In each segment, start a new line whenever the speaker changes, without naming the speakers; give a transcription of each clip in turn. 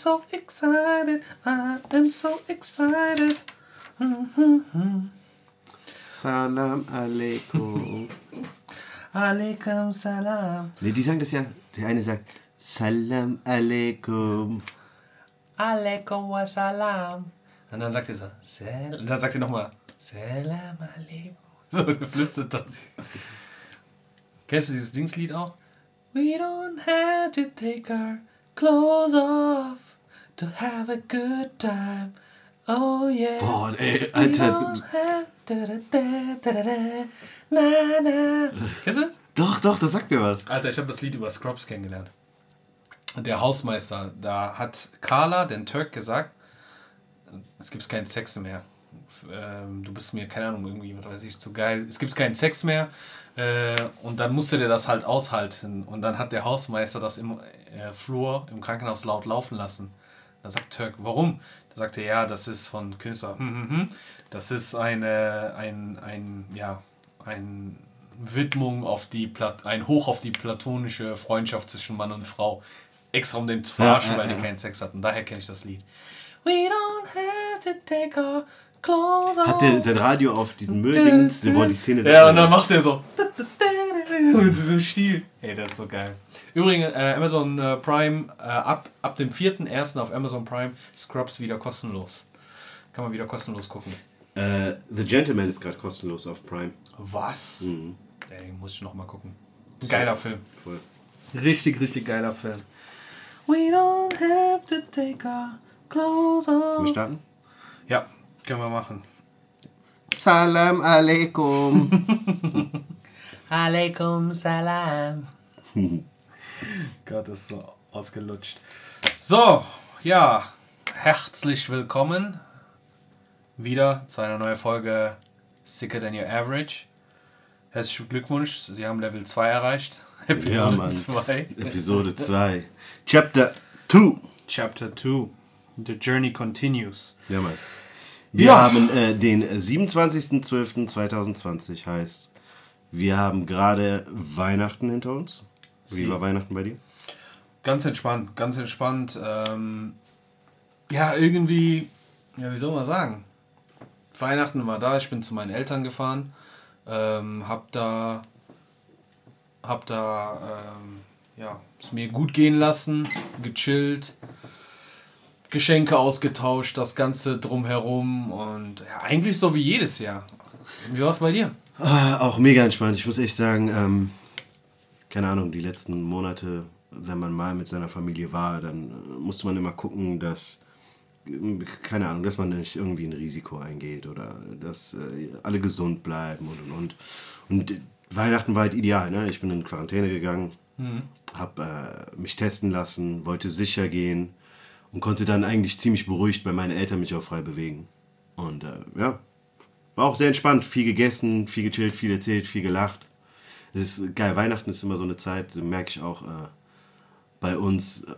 so excited, I am so excited.
Salam alaikum.
Alaikum salam.
Ne, die sagen das ja. Der eine sagt Salam alaikum.
Alaikum wa salam. Und dann sagt er so, Sal und dann sagt er nochmal, Salam alaikum. So, der flüstert das. Kennst du dieses Dingslied auch? We don't have to take our clothes off to have a good time. Oh yeah.
Boah, ey, Alter.
na, na. Kennst du?
Doch, doch, das sagt mir was.
Alter, ich habe das Lied über Scrubs kennengelernt. Der Hausmeister, da hat Carla, den Turk, gesagt, es gibt keinen Sex mehr. Ähm, du bist mir, keine Ahnung, irgendwie, was weiß ich, zu geil. Es gibt keinen Sex mehr. Äh, und dann musste der das halt aushalten. Und dann hat der Hausmeister das im äh, Flur, im Krankenhaus laut laufen lassen. Da sagt Turk, warum? Da sagt er, ja, das ist von Künstler. Hm, hm, hm. Das ist eine, ein, ein, ja, ein Widmung auf die Plat ein Hoch auf die platonische Freundschaft zwischen Mann und Frau. Extra um den zu verarschen,
ja,
weil die
ja.
keinen Sex hatten. Daher kenne ich das Lied. We don't have to take our clothes off.
Hat der sein Radio auf diesen Müllding, wo die Szene
Ja, und dann macht er so. Mit diesem Stil. Ey, das ist so geil. Übrigens, äh, Amazon äh, Prime, äh, ab, ab dem 4.1. auf Amazon Prime, Scrubs wieder kostenlos. Kann man wieder kostenlos gucken.
äh, The Gentleman ist gerade kostenlos auf Prime.
Was?
Mhm.
Ey, muss ich nochmal gucken. Geiler Film.
Voll.
Richtig, richtig geiler Film. We don't have to take our clothes
Sollen
off.
wir starten?
Ja, können wir machen.
Salam alaikum.
Alaikum salam. Gott, ist so ausgelutscht. So, ja, herzlich willkommen wieder zu einer neuen Folge Sicker Than Your Average. Herzlichen Glückwunsch, Sie haben Level 2 erreicht. Episode
Ja, Mann.
2.
Episode 2. Chapter 2.
Chapter 2. The Journey Continues.
Ja, Mann. Wir
Ja.
haben äh, den 27.12.2020, heißt, wir haben gerade Weihnachten hinter uns. Wie war Weihnachten bei dir?
Ganz entspannt, ganz entspannt. Ähm, ja, irgendwie, ja, wie soll man sagen? Weihnachten war da, ich bin zu meinen Eltern gefahren, ähm, hab da, hab da, ähm, ja, es mir gut gehen lassen, gechillt, Geschenke ausgetauscht, das Ganze drumherum und ja, eigentlich so wie jedes Jahr. Wie war es bei dir?
Ah, auch mega entspannt. Ich muss echt sagen, ähm, keine Ahnung, die letzten Monate, wenn man mal mit seiner Familie war, dann äh, musste man immer gucken, dass, äh, keine Ahnung, dass man nicht irgendwie ein Risiko eingeht oder dass äh, alle gesund bleiben und und und. Und äh, Weihnachten war halt ideal, ne? Ich bin in Quarantäne gegangen, hab äh, mich testen lassen, wollte sicher gehen und konnte dann eigentlich ziemlich beruhigt bei meinen Eltern mich auch frei bewegen. Und äh, ja, war auch sehr entspannt, viel gegessen, viel gechillt, viel erzählt, viel gelacht. Es ist geil, Weihnachten ist immer so eine Zeit, merke ich auch äh, bei uns. Äh,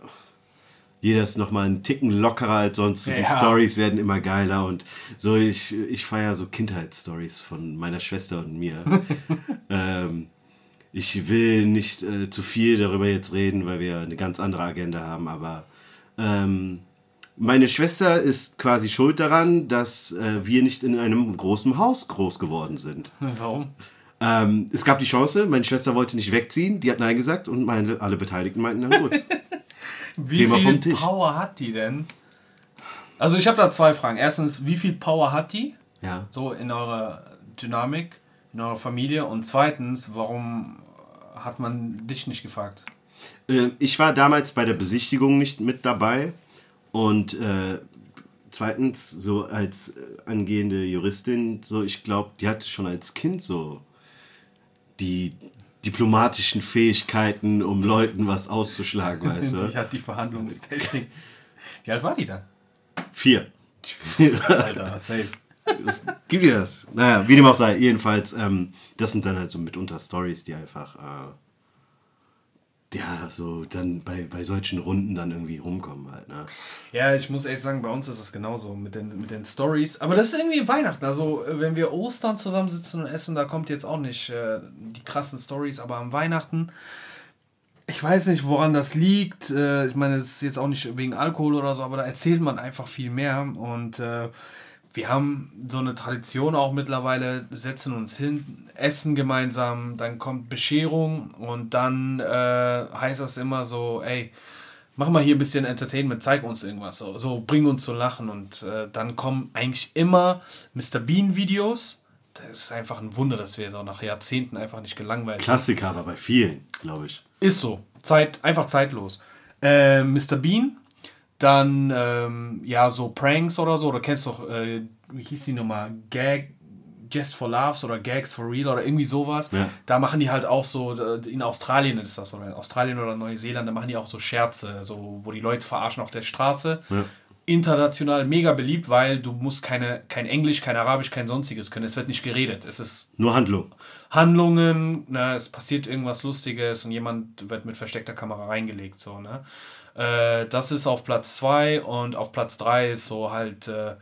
jeder ist nochmal einen Ticken lockerer als sonst. Die
Ja.
Stories werden immer geiler und so, ich, ich feiere so Kindheitsstories von meiner Schwester und mir. ähm, ich will nicht äh, zu viel darüber jetzt reden, weil wir eine ganz andere Agenda haben, aber ähm, meine Schwester ist quasi schuld daran, dass äh, wir nicht in einem großen Haus groß geworden sind.
Warum?
Ähm, es gab die Chance, meine Schwester wollte nicht wegziehen, die hat Nein gesagt und meine, alle Beteiligten meinten, na gut.
Wie
Thema
viel
vom Tisch.
Power hat die denn? Also ich habe da zwei Fragen. Erstens, wie viel Power hat die?
Ja.
So in eurer Dynamik, in eurer Familie. Und zweitens, warum hat man dich nicht gefragt?
Äh, ich war damals bei der Besichtigung nicht mit dabei und äh, zweitens, so als äh, angehende Juristin, so ich glaube, die hatte schon als Kind so die diplomatischen Fähigkeiten, um Leuten was auszuschlagen, weißt du?
hat die Verhandlungstechnik. Wie alt war die dann?
Vier.
Alter, safe.
Das, gibt dir das? Naja, wie dem auch sei, jedenfalls, ähm, das sind dann halt so mitunter Stories, die einfach, äh, ja, so dann bei, bei solchen Runden dann irgendwie rumkommen halt, ne?
Ja, ich muss ehrlich sagen, bei uns ist das genauso mit den, mit den Stories. Aber das ist irgendwie Weihnachten. Also, äh, wenn wir Ostern zusammensitzen und essen, da kommt jetzt auch nicht äh, die krassen Stories. Aber am Weihnachten, ich weiß nicht, woran das liegt. Äh, ich meine, es ist jetzt auch nicht wegen Alkohol oder so, aber da erzählt man einfach viel mehr. Und äh, wir haben so eine Tradition auch mittlerweile, setzen uns hin, essen gemeinsam, dann kommt Bescherung und dann äh, heißt das immer so, ey, mach mal hier ein bisschen Entertainment, zeig uns irgendwas, so, so bring uns zu lachen und äh, dann kommen eigentlich immer Mr. Bean Videos. Das ist einfach ein Wunder, dass wir so nach Jahrzehnten einfach nicht gelangweilt sind.
Klassiker, aber bei vielen, glaube ich.
Ist so. Zeit, einfach zeitlos. Äh, Mr. Bean, dann ähm, ja so Pranks oder so. Du kennst doch, äh, wie hieß die Nummer? Gag, Just for Laughs oder Gags for Real oder irgendwie sowas.
Ja.
Da machen die halt auch so, in Australien ist das, oder in Australien oder Neuseeland, da machen die auch so Scherze, so, wo die Leute verarschen auf der Straße.
Ja.
International mega beliebt, weil du musst keine, kein Englisch, kein Arabisch, kein sonstiges können. Es wird nicht geredet. Es ist
Nur Handlung.
Handlungen, ne, es passiert irgendwas Lustiges und jemand wird mit versteckter Kamera reingelegt, so, ne. Äh, das ist auf Platz 2 und auf Platz 3 ist so halt, äh,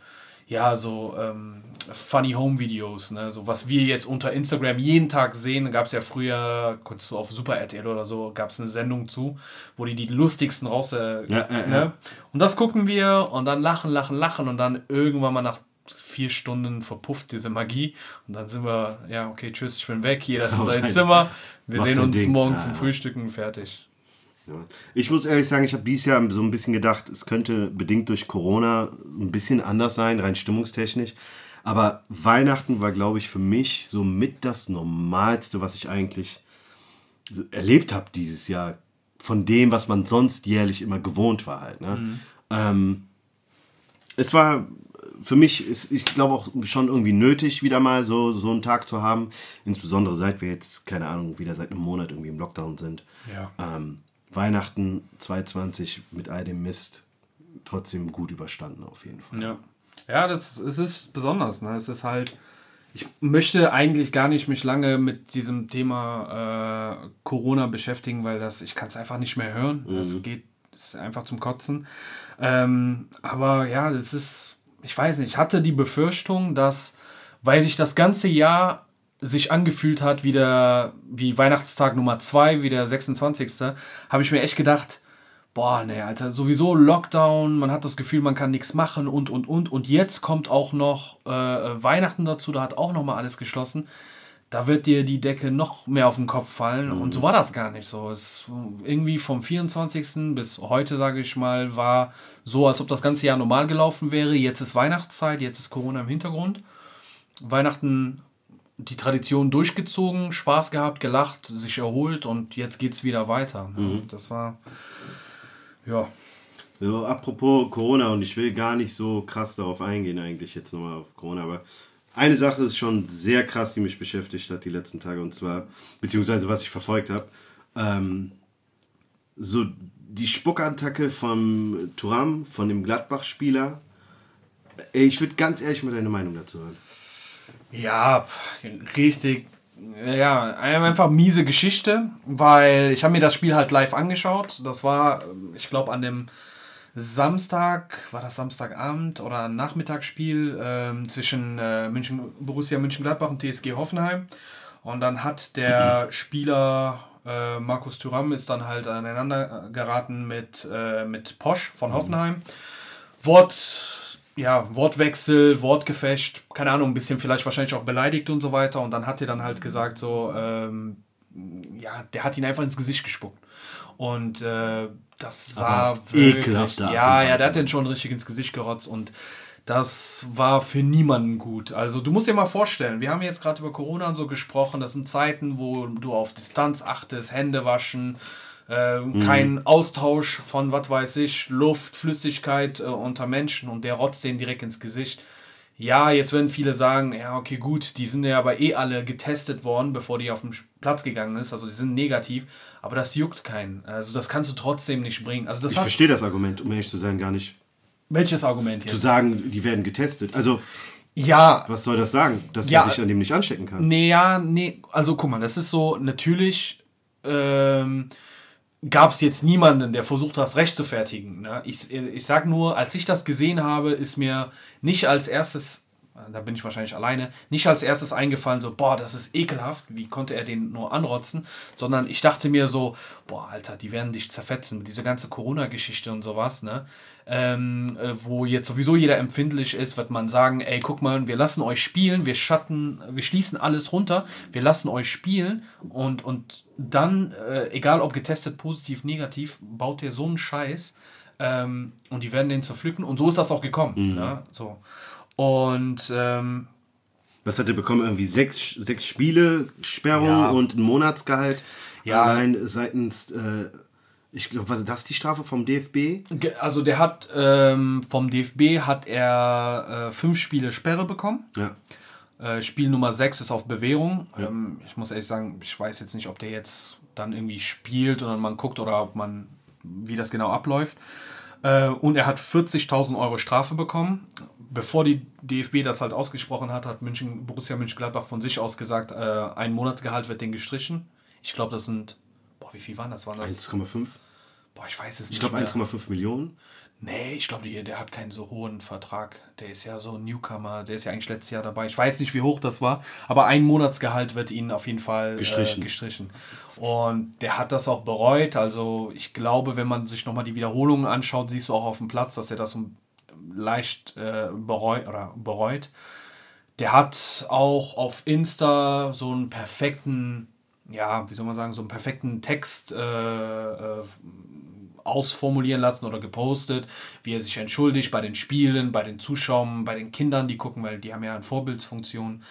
ja, so ähm, Funny Home Videos, ne, so was wir jetzt unter Instagram jeden Tag sehen, gab es ja früher, kurz so auf Super RTL oder so, gab es eine Sendung zu, wo die die lustigsten raus, äh,
Ja,
ne, und das gucken wir und dann lachen, lachen, lachen und dann irgendwann mal nach vier Stunden verpufft diese Magie und dann sind wir, ja, okay, tschüss, ich bin weg, jeder ist in sein. Zimmer, wir
Macht
sehen uns
Ding.
morgen
Ja,
zum. Frühstücken, fertig.
Ja. Ich muss ehrlich sagen, ich habe dieses Jahr so ein bisschen gedacht, es könnte bedingt durch Corona ein bisschen anders sein, rein stimmungstechnisch. Aber Weihnachten war, glaube ich, für mich so mit das Normalste, was ich eigentlich erlebt habe dieses Jahr. Von dem, was man sonst jährlich immer gewohnt war halt. Ne? Ähm, es war für mich, ist, ich glaube auch schon irgendwie nötig, wieder mal so, so einen Tag zu haben. Insbesondere seit wir jetzt, keine Ahnung, wieder seit einem Monat irgendwie im Lockdown sind.
Ja.
Ähm, Weihnachten 2020 mit all dem Mist trotzdem gut überstanden, auf jeden Fall.
Ja, ja das, es ist besonders. Ne? Es ist halt, ich möchte eigentlich gar nicht mich lange mit diesem Thema äh, Corona beschäftigen, weil das, ich kann es einfach nicht mehr hören. Es geht es ist einfach zum Kotzen. Ähm, aber ja, das ist, ich weiß nicht, ich hatte die Befürchtung, dass, weil sich das ganze Jahr sich angefühlt hat, wie, der, wie Weihnachtstag Nummer 2, wie der 26. habe ich mir echt gedacht, boah, nee, Alter, sowieso Lockdown, man hat das Gefühl, man kann nichts machen und, und, und. Und jetzt kommt auch noch äh, Weihnachten dazu, da hat auch noch mal alles geschlossen. Da wird dir die Decke noch mehr auf den Kopf fallen. Und so war das gar nicht so. Es irgendwie vom 24. bis heute, sage ich mal, war so, als ob das ganze Jahr normal gelaufen wäre. Jetzt ist Weihnachtszeit, jetzt ist Corona im Hintergrund. Weihnachten die Tradition durchgezogen, Spaß gehabt, gelacht, sich erholt und jetzt geht's wieder weiter. ne? Das war ja.
So, apropos Corona, und ich will gar nicht so krass darauf eingehen, eigentlich jetzt nochmal auf Corona, aber eine Sache ist schon sehr krass, die mich beschäftigt hat die letzten Tage, und zwar, beziehungsweise was ich verfolgt habe, ähm, so die Spuckattacke vom Thuram, von dem Gladbach-Spieler. Ich würde ganz ehrlich mal deine Meinung dazu hören.
Ja, richtig. Ja, einfach miese Geschichte, weil ich habe mir das Spiel halt live angeschaut. Das war, ich glaube, an dem Samstag, war das Samstagabend oder Nachmittagsspiel ähm, zwischen äh, München, Borussia München-Gladbach und TSG Hoffenheim. Und dann hat der Spieler äh, Markus Thuram ist dann halt aneinander geraten mit, äh, mit Posch von Hoffenheim. Wort, ja, Wortwechsel, Wortgefecht, keine Ahnung, ein bisschen vielleicht wahrscheinlich auch beleidigt und so weiter. Und dann hat er dann halt gesagt, so, ähm, ja, der hat ihn einfach ins Gesicht gespuckt. Und äh, das sah wirklich,
ekelhafte Art
ja, ja, der hat den schon richtig ins Gesicht gerotzt und das war für niemanden gut. Also du musst dir mal vorstellen, wir haben jetzt gerade über Corona und so gesprochen, das sind Zeiten, wo du auf Distanz achtest, Hände waschen, äh, kein Austausch von, was weiß ich, Luft, Flüssigkeit äh, unter Menschen und der rotzt den direkt ins Gesicht. Ja, jetzt werden viele sagen, ja, okay, gut, die sind ja aber eh alle getestet worden, bevor die auf den Platz gegangen ist. Also die sind negativ, aber das juckt keinen. Also das kannst du trotzdem nicht bringen. Also das
Ich verstehe das Argument, um ehrlich zu sein, gar nicht.
welches Argument jetzt?
Zu sagen, die werden getestet. Also,
ja,
was soll das sagen? Dass
Ja.
er sich an dem nicht anstecken kann?
Nee, ja, nee, also guck mal, das ist so, natürlich ähm, gab es jetzt niemanden, der versucht hat, das recht zu fertigen. Ne? Ich, ich sag nur, als ich das gesehen habe, ist mir nicht als erstes, da bin ich wahrscheinlich alleine, nicht als erstes eingefallen, so, boah, das ist ekelhaft, wie konnte er den nur anrotzen, sondern ich dachte mir so, boah, Alter, die werden dich zerfetzen mit dieser ganze Corona-Geschichte und sowas, ne? Ähm, äh, wo jetzt sowieso jeder empfindlich ist, wird man sagen, ey, guck mal, wir lassen euch spielen, wir schatten, wir schließen alles runter, wir lassen euch spielen und, und dann, äh, egal ob getestet, positiv, negativ, baut ihr so einen Scheiß ähm, und die werden den zerpflücken und so ist das auch gekommen, mhm. ne? So. Und ähm,
was hat er bekommen? Irgendwie sechs, sechs Spiele, Sperrung ja. und ein Monatsgehalt. Ja. Allein seitens, äh, ich glaube, ist das die Strafe vom DFB?
Also der hat ähm, vom DFB hat er äh, fünf Spiele Sperre bekommen. Ja. Äh, Spiel Nummer sechs ist auf Bewährung. Ja. Ähm, ich muss ehrlich sagen, ich weiß jetzt nicht, ob der jetzt dann irgendwie spielt oder man guckt oder ob man, wie das genau abläuft. Äh, und er hat 40.000 Euro Strafe bekommen bevor die DFB das halt ausgesprochen hat, hat München, Borussia Mönchengladbach von sich aus gesagt, äh, ein Monatsgehalt wird den gestrichen. Ich glaube, das sind, boah, wie viel waren das? Waren das
1,5?
Boah, ich weiß es
nicht. Ich glaube 1,5 Millionen.
Nee, ich glaube, der hat keinen so hohen Vertrag. Der ist ja so ein Newcomer, der ist ja eigentlich letztes Jahr dabei. Ich weiß nicht, wie hoch das war, aber ein Monatsgehalt wird ihn auf jeden Fall gestrichen. Äh, gestrichen. Und der hat das auch bereut. Also ich glaube, wenn man sich nochmal die Wiederholungen anschaut, siehst du auch auf dem Platz, dass er das so leicht äh, bereut, oder bereut. Der hat auch auf Insta so einen perfekten, ja, wie soll man sagen, so einen perfekten Text äh, äh, ausformulieren lassen oder gepostet, wie er sich entschuldigt bei den Spielen, bei den Zuschauern, bei den Kindern, die gucken, weil die haben ja eine Vorbildsfunktion.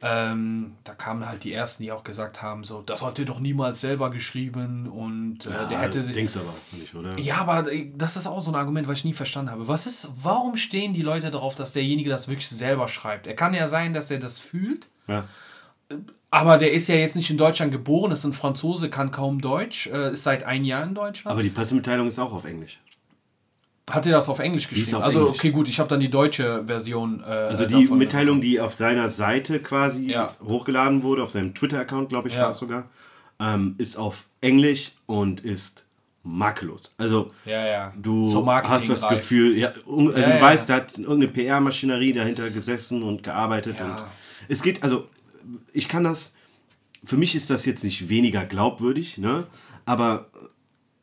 Ähm, da kamen halt die ersten, die auch gesagt haben, so, das hat er doch niemals selber geschrieben und äh, ja, der hätte sich. Denkst aber nicht, oder? Ja, aber äh, das ist auch so ein Argument, was ich nie verstanden habe. Was ist, warum stehen die Leute darauf, dass derjenige das wirklich selber schreibt? Er kann ja sein, dass er das fühlt. Ja. Aber der ist ja jetzt nicht in Deutschland geboren, ist ein Franzose, kann kaum Deutsch, äh, ist seit ein Jahr in Deutschland.
Aber die Pressemitteilung ist auch auf Englisch.
Hat er das auf Englisch geschrieben? Auf also, Englisch. okay, gut, ich habe dann die deutsche Version. Äh,
also die Mitteilung, die auf seiner Seite quasi ja. hochgeladen wurde, auf seinem Twitter-Account, glaube ich, ja. war es sogar, ähm, ist auf Englisch und ist makellos. Also ja, ja. du so hast das Gefühl, ja, also du weißt, da hat irgendeine PR-Maschinerie dahinter gesessen und gearbeitet. Und es geht, also ich kann das, für mich ist das jetzt nicht weniger glaubwürdig, ne? aber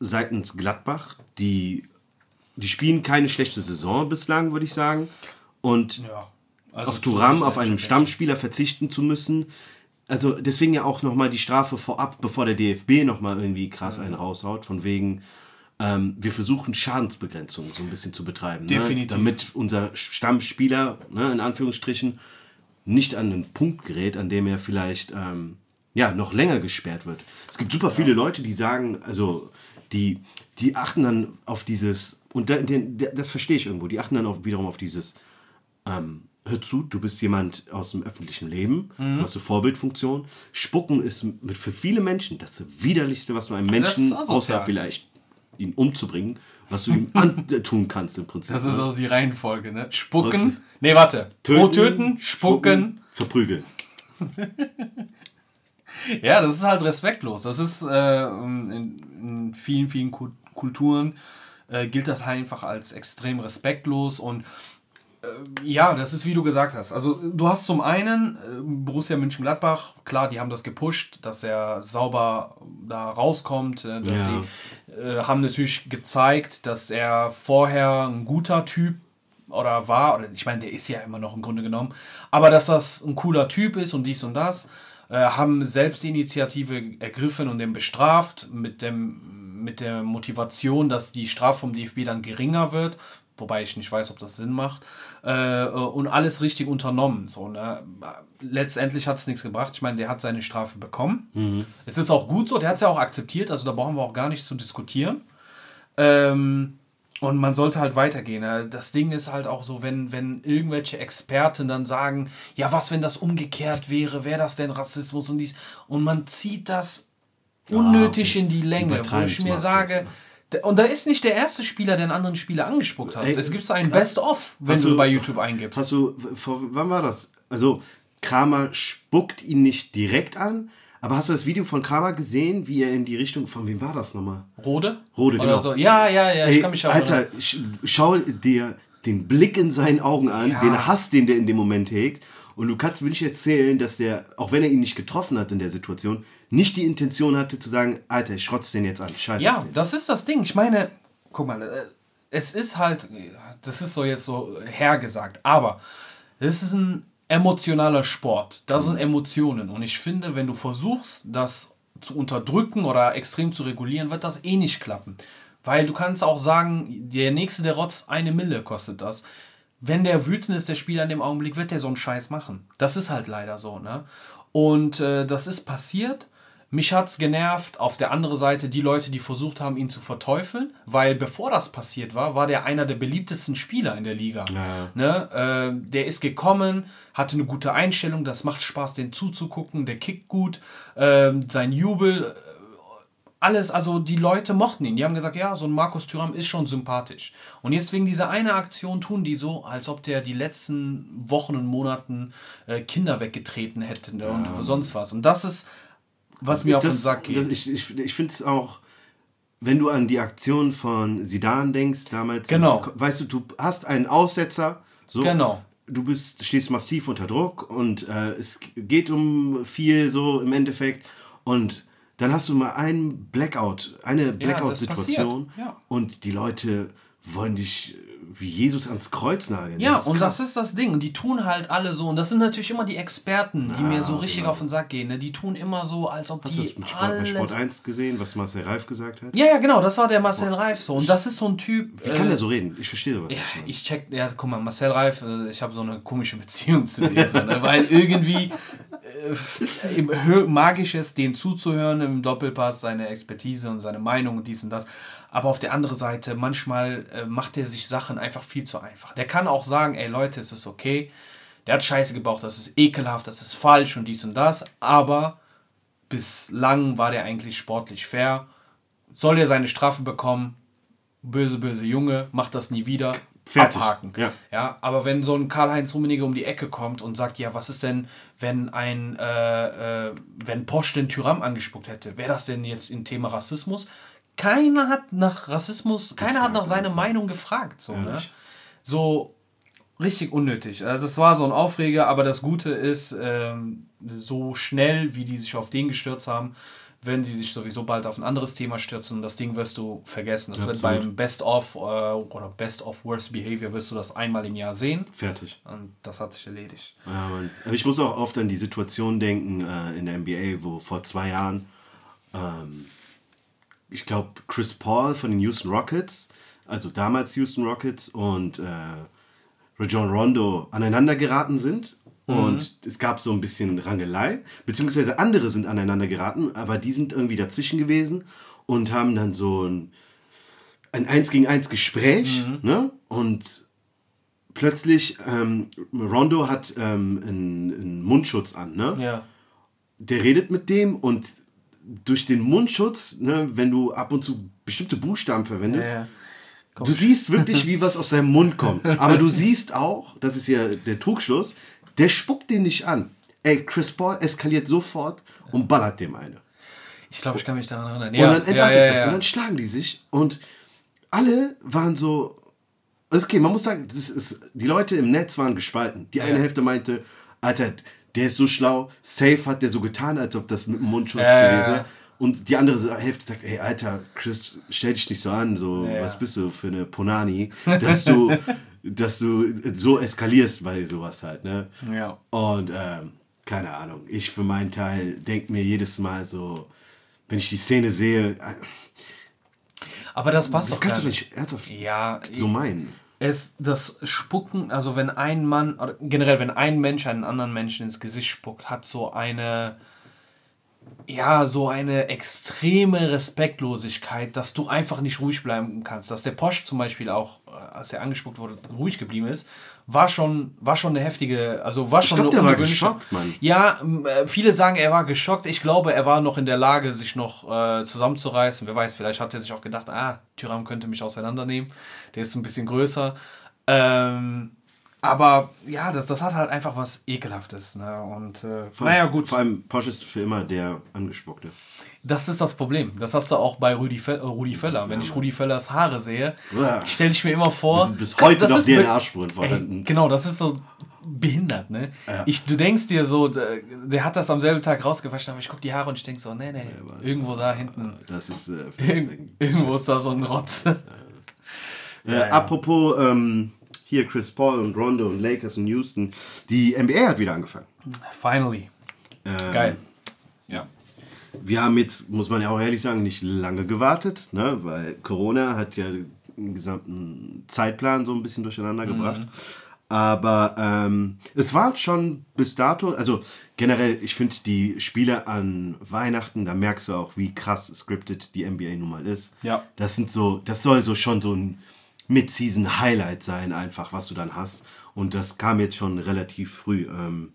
seitens Gladbach, die die spielen keine schlechte Saison bislang, würde ich sagen. Und ja, also auf Turam, auf einen Stammspieler verzichten zu müssen. Also deswegen ja auch nochmal die Strafe vorab, bevor der DFB nochmal irgendwie krass einen raushaut, von wegen, ähm, wir versuchen Schadensbegrenzung so ein bisschen zu betreiben. Ne? Definitiv. Ne? Damit unser Stammspieler, ne, in Anführungsstrichen, nicht an den Punkt gerät, an dem er vielleicht ähm, ja, noch länger gesperrt wird. Es gibt super viele Leute, die sagen, also die, die achten dann auf dieses und da, den, das verstehe ich irgendwo. Die achten dann auch wiederum auf dieses, ähm, hör zu, du bist jemand aus dem öffentlichen Leben, mhm. du hast eine Vorbildfunktion. Spucken ist mit, für viele Menschen das Widerlichste, was du einem Menschen, außer vielleicht ihn umzubringen, was du ihm antun kannst im Prinzip.
Das ist also die Reihenfolge, ne? Spucken. Okay. Nee, warte. Töten, töten spucken, spucken,
verprügeln.
ja, das ist halt respektlos. Das ist äh, in, in vielen, vielen Kulturen äh, gilt das halt einfach als extrem respektlos und äh, ja, das ist wie du gesagt hast. Also du hast zum einen äh, Borussia München-Gladbach, klar, die haben das gepusht, dass er sauber da rauskommt. Äh, dass ja. sie äh, haben natürlich gezeigt, dass er vorher ein guter Typ oder war, oder ich meine, der ist ja immer noch im Grunde genommen, aber dass das ein cooler Typ ist und dies und das, äh, haben selbst die Initiative ergriffen und den bestraft mit dem mit der Motivation, dass die Strafe vom DFB dann geringer wird, wobei ich nicht weiß, ob das Sinn macht, äh, und alles richtig unternommen. So, ne? Letztendlich hat es nichts gebracht. Ich meine, der hat seine Strafe bekommen. Mhm. Es ist auch gut so, der hat es ja auch akzeptiert, also da brauchen wir auch gar nicht zu diskutieren. Ähm, und man sollte halt weitergehen. Ne? Das Ding ist halt auch so, wenn, wenn irgendwelche Experten dann sagen, ja, was, wenn das umgekehrt wäre, wäre das denn Rassismus und dies. Und man zieht das unnötig ja, in die Länge, wo ich mir sage, und da ist nicht der erste Spieler, der einen anderen Spieler angespuckt hat. es gibt ein Best-of, wenn du, du, bei YouTube eingibst.
Hast du, vor, wann war das? Also, Kramer spuckt ihn nicht direkt an, aber hast du das Video von Kramer gesehen, wie er in die Richtung, von wem war das nochmal?
Rode?
Rode, genau.
So. Ja, ja, ja, ich Ey,
kann mich auch Alter, sch schau dir den Blick in seinen Augen an,
Ja.
den Hass, den der in dem Moment hegt. Und du kannst mir nicht erzählen, dass der, auch wenn er ihn nicht getroffen hat in der Situation, nicht die Intention hatte zu sagen, Alter, ich schrotz den jetzt an. Scheiße.
Ja, das ist das Ding. Ich meine, guck mal, äh, es ist halt, das ist so jetzt so hergesagt, aber es ist ein emotionaler Sport. Das sind Emotionen. Und ich finde, wenn du versuchst, das zu unterdrücken oder extrem zu regulieren, wird das eh nicht klappen. Weil du kannst auch sagen, der nächste, der Rotz, eine Mille kostet das. Wenn der wütend ist, der Spieler in dem Augenblick, wird der so einen Scheiß machen. Das ist halt leider so, ne? Und äh, das ist passiert. Mich hat's genervt. Auf der anderen Seite die Leute, die versucht haben, ihn zu verteufeln, weil bevor das passiert war, war der einer der beliebtesten Spieler in der Liga.
Ja.
Ne? Äh, der ist gekommen, hatte eine gute Einstellung, das macht Spaß, den zuzugucken, der kickt gut, ähm, sein Jubel, äh, alles, also die Leute mochten ihn. Die haben gesagt, ja, so ein Markus Thüram ist schon sympathisch. Und jetzt wegen dieser eine Aktion tun die so, als ob der die letzten Wochen und Monaten äh, Kinder weggetreten hätte ne? und sonst was. Und das ist, was mir auf den
das,
Sack geht.
Das, ich ich, ich finde es auch, wenn du an die Aktion von Sidan denkst, damals,
Genau.
du, weißt du, du hast einen Aussetzer, so,
Genau.
du bist, stehst massiv unter Druck und äh, es geht um viel so im Endeffekt und dann hast du mal einen Blackout, eine Blackout-Situation
passiert, ja.
und die Leute wollen dich wie Jesus ans Kreuz nageln.
Ja,
ist
und
krass.
das ist das Ding. Und die tun halt alle so. Und das sind natürlich immer die Experten, die mir so richtig
genau.
auf den Sack gehen. Ne? Die tun immer so, als ob
Hast du
die
das mit Sport, bei
alles...
Sport 1 gesehen, was Marcel Reif gesagt hat?
Ja, ja, genau. Das war der Marcel Reif so. Und das ist so ein Typ...
Wie kann der so reden? Ich verstehe sowas.
Ja, ich check, ja, guck mal, Marcel Reif, äh, ich habe so eine komische Beziehung zu so, ne? weil irgendwie äh, im Hö- Magisches, den zuzuhören im Doppelpass, seine Expertise und seine Meinung und dies und das. Aber auf der anderen Seite, manchmal äh, macht er sich Sachen einfach viel zu einfach. Der kann auch sagen, ey Leute, es ist okay, der hat Scheiße gebaut, das ist ekelhaft, das ist falsch und dies und das, aber bislang war der eigentlich sportlich fair. Soll er seine Strafe bekommen? Böse, böse Junge, macht das nie wieder.
Fertig.
Abhaken.
Ja.
Ja, aber wenn so ein Karl-Heinz Rummenigge um die Ecke kommt und sagt, ja, was ist denn, wenn ein, äh, äh, wenn Posch den Tyram angespuckt hätte, wäre das denn jetzt ein Thema Rassismus? Keiner hat nach Rassismus, keiner hat nach seiner Meinung gefragt. So, ne? So richtig unnötig. Also das war so ein Aufreger, aber das Gute ist, ähm, so schnell, wie die sich auf den gestürzt haben, werden die sich sowieso bald auf ein anderes Thema stürzen und das Ding wirst du vergessen. Das wird
Absolut.
beim Best of äh, oder Best of Worst Behavior wirst du das einmal im Jahr sehen
Fertig.
und das hat sich erledigt.
Ja. Aber ich muss auch oft an die Situation denken äh, in der NBA, wo vor zwei Jahren, ähm, ich glaube, Chris Paul von den Houston Rockets, also damals Houston Rockets und äh, Rajon Rondo aneinander geraten sind. Und es gab so ein bisschen Rangelei, beziehungsweise andere sind aneinander geraten, aber die sind irgendwie dazwischen gewesen und haben dann so ein, ein 1 gegen 1 Gespräch, ne? Und plötzlich, ähm, Rondo hat ähm, einen, einen Mundschutz an, ne?
Ja.
Der redet mit dem und durch den Mundschutz, ne, wenn du ab und zu bestimmte Buchstaben verwendest,
Ja, ja.
du siehst wirklich, wie was aus seinem Mund kommt. Aber du siehst auch, das ist ja der Trugschluss, der spuckt den nicht an. Ey, Chris Paul eskaliert sofort und ballert dem eine.
Ich glaube, ich kann mich daran erinnern.
und
Ja,
dann
ja,
entlarvt
ja,
das. Und dann schlagen die sich. Und alle waren so. Okay, man muss sagen, das ist, die Leute im Netz waren gespalten. Die eine. Hälfte meinte, Alter, der ist so schlau, safe hat der so getan, als ob das mit dem Mundschutz
ja,
gewesen wäre. Und die andere Hälfte sagt, ey, Alter, Chris, stell dich nicht so an, so,
Ja.
was bist du für eine Ponani, dass du, dass du so eskalierst bei sowas halt, ne?
Ja.
Und ähm, keine Ahnung, ich für meinen Teil denke mir jedes Mal so, wenn ich die Szene sehe, äh,
Aber das passt
das
doch
kannst du nicht ernsthaft
Ja,
so meinen.
Es das Spucken, also wenn ein Mann, generell wenn ein Mensch einen anderen Menschen ins Gesicht spuckt, hat so eine, ja, so eine extreme Respektlosigkeit, dass du einfach nicht ruhig bleiben kannst. Dass der Posch zum Beispiel auch, äh, als er angespuckt wurde, ruhig geblieben ist, war schon, war schon eine heftige, also war schon
glaub,
eine
der war geschockt, Mann.
Ja, äh, viele sagen, er war geschockt. Ich glaube, er war noch in der Lage, sich noch äh, zusammenzureißen. Wer weiß, vielleicht hat er sich auch gedacht, ah, Tyram könnte mich auseinandernehmen. Der ist ein bisschen größer. Ähm, aber ja, das, das hat halt einfach was Ekelhaftes. Ne? Und äh,
Vor,
naja, gut.
Vor allem Porsche ist für immer der Angespuckte.
Das ist das Problem. Das hast du auch bei Rudi, Fe Rudi Völler. Wenn ich Rudi Völlers Haare sehe, stelle ich mir immer vor.
Bis, bis heute noch DNA-Spuren vorhanden.
Genau, das ist so behindert, ne? Ja. Ich, du denkst dir so, der, der, hat das am selben Tag rausgewaschen, aber ich gucke die Haare und ich denke so, nee, nee, ja, irgendwo da hinten.
Das ist. Äh,
irgendwo ist da so ein Rotz.
Äh, apropos ähm, hier Chris Paul und Rondo und Lakers und Houston, die NBA hat wieder angefangen.
Finally. Ähm, Geil.
Ja. Wir haben jetzt, muss man ja auch ehrlich sagen, nicht lange gewartet, ne? weil Corona hat ja den gesamten Zeitplan so ein bisschen durcheinander gebracht. Mhm. Aber ähm, es war schon bis dato, also generell, ich finde die Spiele an Weihnachten, da merkst du auch, wie krass scripted die NBA nun mal ist.
Ja.
Das sind so, das soll so schon so ein Mid-Season-Highlight sein, einfach, was du dann hast. Und das kam jetzt schon relativ früh. Ähm,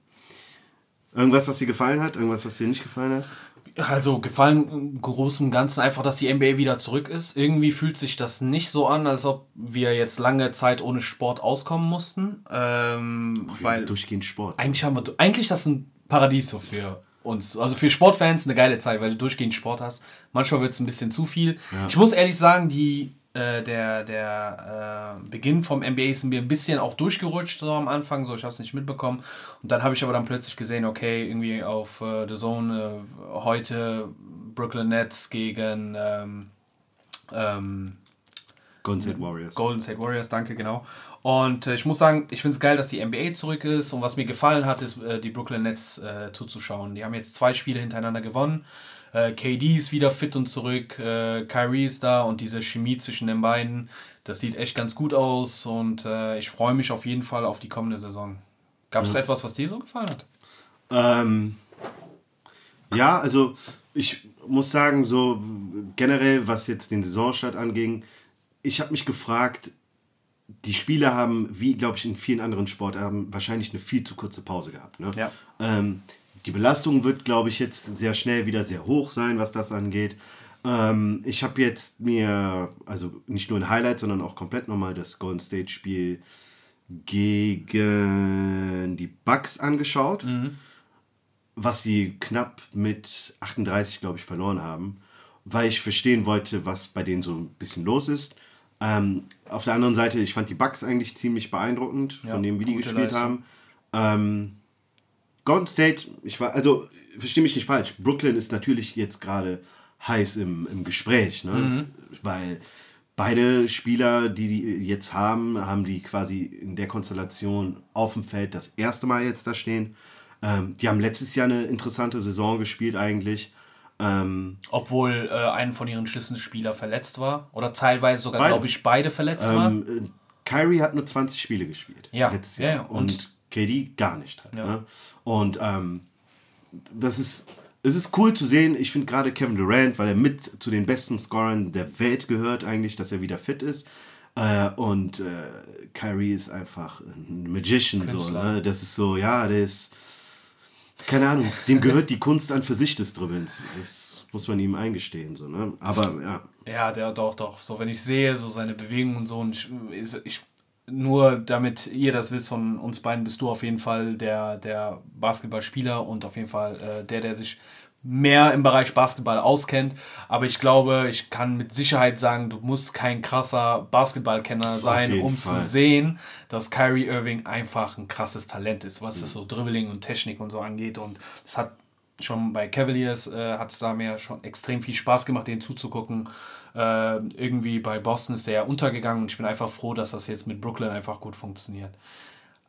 irgendwas, was dir gefallen hat? Irgendwas, was dir nicht gefallen hat?
Also gefallen im Großen und Ganzen einfach, dass die NBA wieder zurück ist. Irgendwie fühlt sich das nicht so an, als ob wir jetzt lange Zeit ohne Sport auskommen mussten. Ähm,
Ach, weil durchgehend Sport.
Eigentlich haben wir, eigentlich das ist ein Paradies so für uns. Also für Sportfans eine geile Zeit, weil du durchgehend Sport hast. Manchmal wird es ein bisschen zu viel. Ja. Ich muss ehrlich sagen, die äh, der, der äh, Beginn vom NBA ist mir ein bisschen auch durchgerutscht so am Anfang, so ich habe es nicht mitbekommen. Und dann habe ich aber dann plötzlich gesehen, okay, irgendwie auf äh, The Zone äh, heute Brooklyn Nets gegen ähm, ähm,
Golden State Warriors.
Golden State Warriors, danke, genau. Und äh, ich muss sagen, ich finde es geil, dass die NBA zurück ist. Und was mir gefallen hat, ist, die Brooklyn Nets zuzuschauen. Die haben jetzt zwei Spiele hintereinander gewonnen. Äh, KD ist wieder fit und zurück, äh, Kyrie ist da und diese Chemie zwischen den beiden, das sieht echt ganz gut aus und äh, ich freue mich auf jeden Fall auf die kommende Saison. Gab es ja. etwas, was dir so gefallen hat?
Ähm, ja, also ich muss sagen, so generell, was jetzt den Saisonstart anging, ich habe mich gefragt, die Spieler haben, wie glaube ich in vielen anderen Sportarten, wahrscheinlich eine viel zu kurze Pause gehabt. Ne?
Ja.
Ähm, die Belastung wird, glaube ich, jetzt sehr schnell wieder sehr hoch sein, was das angeht. Ähm, ich habe jetzt mir, also nicht nur ein Highlight, sondern auch komplett nochmal das Golden State Spiel gegen die Bucks angeschaut, mhm. was sie knapp mit 38, glaube ich, verloren haben, weil ich verstehen wollte, was bei denen so ein bisschen los ist. Ähm, auf der anderen Seite, ich fand die Bucks eigentlich ziemlich beeindruckend, ja, von dem, wie die gespielt Leistung. haben. Ähm, Golden State, ich war, also verstehe mich nicht falsch, Brooklyn ist natürlich jetzt gerade heiß im, im Gespräch, ne? Mhm. weil beide Spieler, die die jetzt haben, haben die quasi in der Konstellation auf dem Feld das erste Mal jetzt da stehen. Ähm, die haben letztes Jahr eine interessante Saison gespielt eigentlich. Ähm,
Obwohl äh, ein von ihren Schlüsselspieler verletzt war oder teilweise sogar, glaube ich, beide verletzt ähm, waren. Äh,
Kyrie hat nur 20 Spiele gespielt
ja.
letztes Jahr.
Ja, und,
und KD gar nicht hat. Ja. Ne? Und ähm, das ist, es ist cool zu sehen. Ich finde gerade Kevin Durant, weil er mit zu den besten Scorern der Welt gehört, eigentlich, dass er wieder fit ist. Äh, und äh, Kyrie ist einfach ein Magician. So, ne? Das ist so, ja, der ist. Keine Ahnung, dem gehört die Kunst an für sich des Dribbelns. Das muss man ihm eingestehen. So, ne? Aber ja.
Ja, der doch, doch. So, wenn ich sehe, so seine Bewegungen und so, und ich, ich nur damit ihr das wisst von uns beiden, bist du auf jeden Fall der, der Basketballspieler und auf jeden Fall äh, der, der sich mehr im Bereich Basketball auskennt. Aber ich glaube, ich kann mit Sicherheit sagen, du musst kein krasser Basketballkenner sein, um Fall. zu sehen, dass Kyrie Irving einfach ein krasses Talent ist, was mhm. das so Dribbling und Technik und so angeht. Und das hat schon bei Cavaliers, äh, hat es da mir schon extrem viel Spaß gemacht, denen zuzugucken. Äh, irgendwie bei Boston ist der ja untergegangen und ich bin einfach froh, dass das jetzt mit Brooklyn einfach gut funktioniert.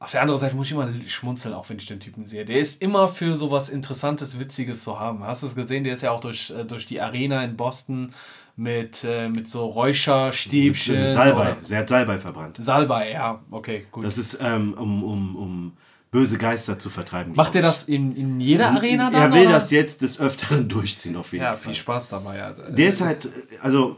Auf der anderen Seite muss ich immer schmunzeln, auch wenn ich den Typen sehe. Der ist immer für sowas Interessantes, Witziges zu haben. Hast du es gesehen? Der ist ja auch durch, äh, durch die Arena in Boston mit, äh, mit so Räucherstäbchen. Mit
Salbei. Sie hat Salbei verbrannt.
Salbei, ja, okay,
gut. Das ist ähm, um, um, um böse Geister zu vertreiben.
Macht er das in, in jeder Arena
dann? Er will oder? das jetzt des Öfteren durchziehen, auf jeden
ja,
Fall.
Ja, viel Spaß dabei. Ja.
Der ist halt, also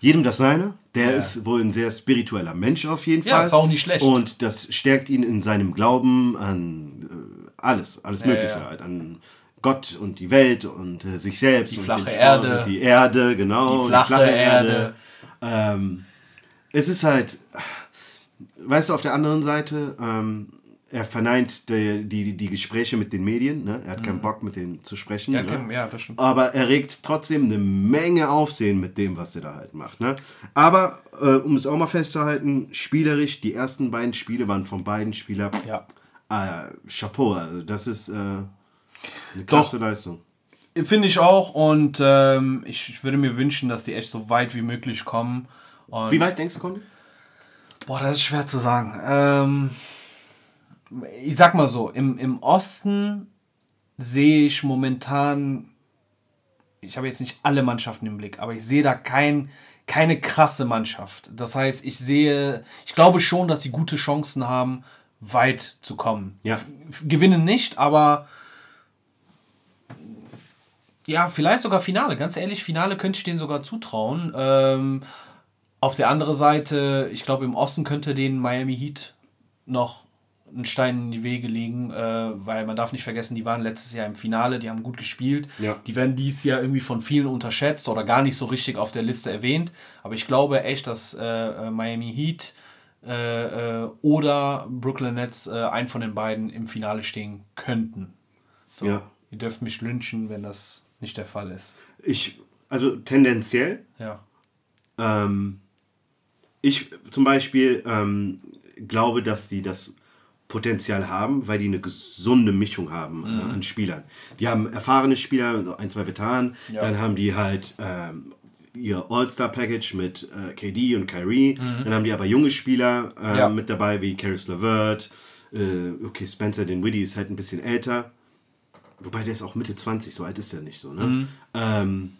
jedem das seine. Der ja. ist wohl ein sehr spiritueller Mensch auf jeden Fall. Ja,
ist auch nicht schlecht.
Und das stärkt ihn in seinem Glauben an äh, alles, alles Mögliche. Halt, an Gott und die Welt und äh, sich selbst.
Die
und
flache Erde.
Und die Erde, genau.
Die flache, die flache Erde. Erde.
Ähm, es ist halt, weißt du, auf der anderen Seite, ähm, er verneint die, die, die Gespräche mit den Medien. Ne? Er hat keinen Bock, mit denen zu sprechen.
Mhm. Ja,
ne?
kenn- ja, das stimmt.
Aber er regt trotzdem eine Menge Aufsehen mit dem, was er da halt macht. Ne? Aber, äh, um es auch mal festzuhalten, spielerisch, die ersten beiden Spiele waren von beiden Spielern
Ja.
äh, Chapeau. Also das ist äh, eine krasse Leistung.
Finde ich auch und ähm, ich, ich würde mir wünschen, dass die echt so weit wie möglich kommen. Und
Wie weit denkst du, Conny?
Boah, das ist schwer zu sagen. Ähm, ich sag mal so, im, im Osten sehe ich momentan, ich habe jetzt nicht alle Mannschaften im Blick, aber ich sehe da kein, keine krasse Mannschaft. Das heißt, ich sehe, ich glaube schon, dass sie gute Chancen haben, weit zu kommen.
Ja.
Gewinnen nicht, aber ja, vielleicht sogar Finale. Ganz ehrlich, Finale könnte ich denen sogar zutrauen. Ähm, auf der anderen Seite, ich glaube, im Osten könnte den Miami Heat noch einen Stein in die Wege legen, äh, weil man darf nicht vergessen, die waren letztes Jahr im Finale, die haben gut gespielt.
Ja.
Die werden dieses Jahr irgendwie von vielen unterschätzt oder gar nicht so richtig auf der Liste erwähnt. Aber ich glaube echt, dass äh, äh, Miami Heat äh, äh, oder Brooklyn Nets äh, ein von den beiden im Finale stehen könnten. So,
Ja.
ihr dürft mich lynchen, wenn das nicht der Fall ist.
Ich, also tendenziell
Ja.
Ähm, ich zum Beispiel ähm, glaube, dass die das Potenzial haben, weil die eine gesunde Mischung haben
Mhm.
äh, an Spielern. Die haben erfahrene Spieler, ein, zwei Veteranen,
Ja.
dann haben die halt ähm, ihr All-Star-Package mit äh, KD und Kyrie, dann haben die aber junge Spieler äh,
Mhm. Ja.
mit dabei, wie Caris LeVert, äh, okay, Spencer Dinwiddie ist halt ein bisschen älter, wobei der ist auch Mitte 20, so alt ist er nicht so, ne?
Mhm.
Ähm,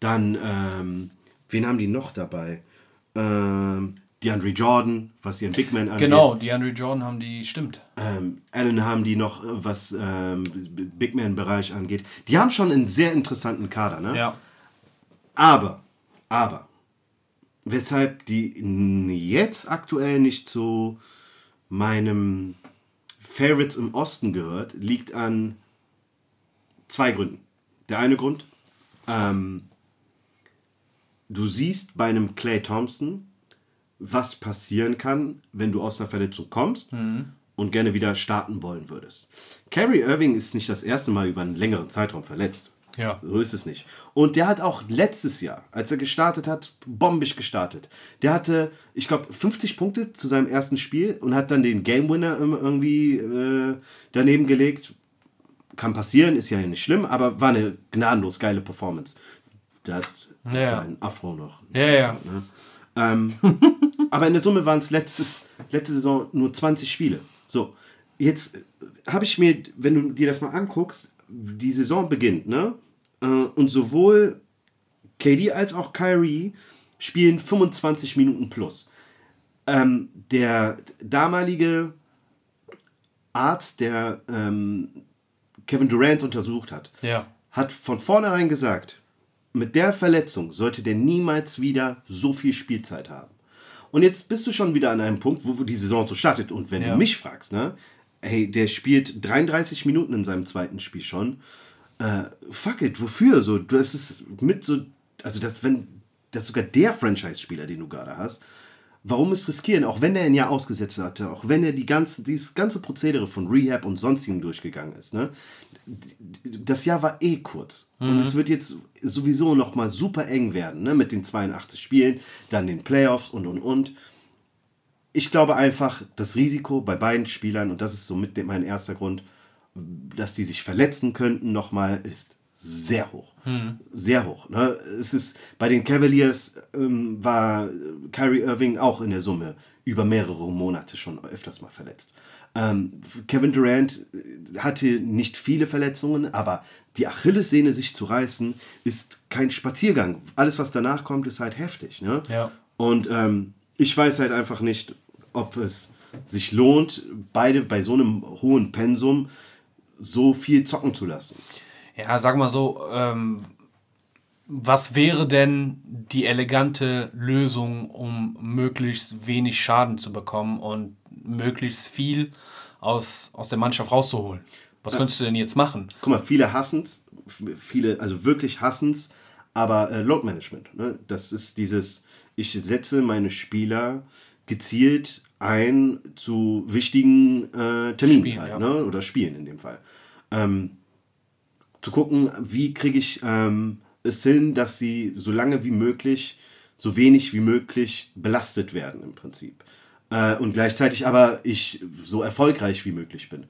dann, ähm, wen haben die noch dabei? Ähm, DeAndre Jordan, was ihren Big Man angeht.
Genau, die Andrew Jordan haben die, stimmt.
Ähm, Allen haben die noch, äh, was ähm, Big Man-Bereich angeht. Die haben schon einen sehr interessanten Kader, ne?
Ja.
Aber, aber, weshalb die jetzt aktuell nicht zu meinem Favorites im Osten gehört, liegt an zwei Gründen. Der eine Grund, ähm, du siehst bei einem Clay Thompson, was passieren kann, wenn du aus einer Verletzung kommst und gerne wieder starten wollen würdest. Kyrie Irving ist nicht das erste Mal über einen längeren Zeitraum verletzt.
Ja.
So ist es nicht. Und der hat auch letztes Jahr, als er gestartet hat, bombig gestartet. Der hatte, ich glaube, 50 Punkte zu seinem ersten Spiel und hat dann den Game Winner irgendwie äh, daneben gelegt. Kann passieren, ist ja nicht schlimm, aber war eine gnadenlos geile Performance. Der hat
Ja.
seinen Afro noch.
Ja, ja.
Ähm, aber in der Summe waren es letzte Saison nur 20 Spiele. So, jetzt äh, habe ich mir, wenn du dir das mal anguckst, die Saison beginnt, ne? Äh, Und sowohl KD als auch Kyrie spielen 25 Minuten plus. Ähm, der damalige Arzt, der ähm, Kevin Durant untersucht hat,
Ja.
hat von vornherein gesagt, mit der Verletzung sollte der niemals wieder so viel Spielzeit haben. Und jetzt bist du schon wieder an einem Punkt, wo die Saison so startet. Und wenn
Ja.
du mich fragst, ne, hey, der spielt 33 Minuten in seinem zweiten Spiel schon. Äh, fuck it, wofür? So, das ist mit so, also das, wenn, das ist sogar der Franchise-Spieler, den du gerade hast. Warum es riskieren, auch wenn er ein Jahr ausgesetzt hatte, auch wenn er die ganze, dieses ganze Prozedere von Rehab und sonstigen durchgegangen ist, ne? das Jahr war eh kurz. Und es wird jetzt sowieso nochmal super eng werden, ne? Mit den 82 Spielen, dann den Playoffs und und und. Ich glaube einfach, das Risiko bei beiden Spielern, und das ist so mit dem, mein erster Grund, dass die sich verletzen könnten, nochmal ist sehr hoch. Sehr hoch. Ne? Es ist bei den Cavaliers ähm, war Kyrie Irving auch in der Summe über mehrere Monate schon öfters mal verletzt. Ähm, Kevin Durant äh, hatte nicht viele Verletzungen, aber die Achillessehne sich zu reißen ist kein Spaziergang. Alles, was danach kommt, ist halt heftig. Ne?
Ja.
Und ähm, ich weiß halt einfach nicht, ob es sich lohnt, beide bei so einem hohen Pensum so viel zocken zu lassen.
Ja, sag mal so, ähm, was wäre denn die elegante Lösung, um möglichst wenig Schaden zu bekommen und möglichst viel aus, aus der Mannschaft rauszuholen? Was könntest du denn jetzt machen?
Guck mal, viele hassen es, viele, also wirklich hassen es, aber äh, Load Management, ne? das ist dieses, ich setze meine Spieler gezielt ein zu wichtigen äh, Terminen
Spielen,
halt,
ja.
ne? oder Spielen in dem Fall. Ähm, zu gucken, wie kriege ich ähm, es hin, dass sie so lange wie möglich, so wenig wie möglich belastet werden im Prinzip. Äh, und gleichzeitig aber ich so erfolgreich wie möglich bin.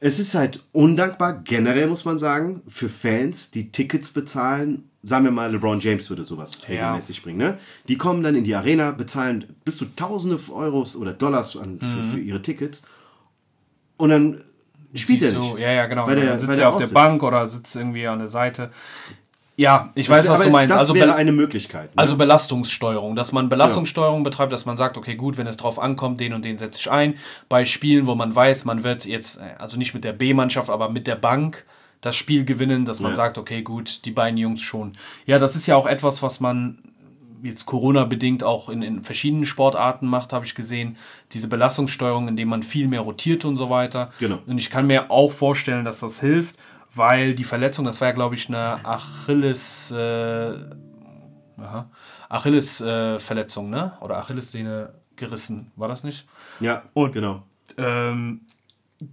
Es ist halt undankbar, generell muss man sagen, für Fans, die Tickets bezahlen. Sagen wir mal, LeBron James würde sowas regelmäßig bringen. Ne? Die kommen dann in die Arena, bezahlen bis zu tausende Euros oder Dollars an, für, für ihre Tickets. Und dann spielt er
Siehst
nicht.
ja, ja, genau.
Weil der-
sitzt er auf der. Bank oder sitzt irgendwie an der Seite. Ja, ich
Das
weiß,
wär-
was du meinst.
Das
Also,
wäre eine Möglichkeit. Ne?
also Belastungssteuerung, dass man Belastungssteuerung betreibt, dass man sagt, okay, gut, wenn es drauf ankommt, den und den setze ich ein. Bei Spielen, wo man weiß, man wird jetzt, äh, also nicht mit der B-Mannschaft, aber mit der Bank das Spiel gewinnen, dass man
Ja.
sagt, okay, gut, die beiden Jungs schon. Ja, das ist ja auch etwas, was man jetzt Corona-bedingt auch in, in verschiedenen Sportarten macht, habe ich gesehen. Diese Belastungssteuerung, indem man viel mehr rotiert und so weiter.
Genau.
Und ich kann mir auch vorstellen, dass das hilft, weil die Verletzung, das war ja, glaube ich, eine Achilles, äh, Achilles-Verletzung, äh, ne? Oder Achillessehne gerissen, war das nicht?
ja,
Und-
genau.
Ähm,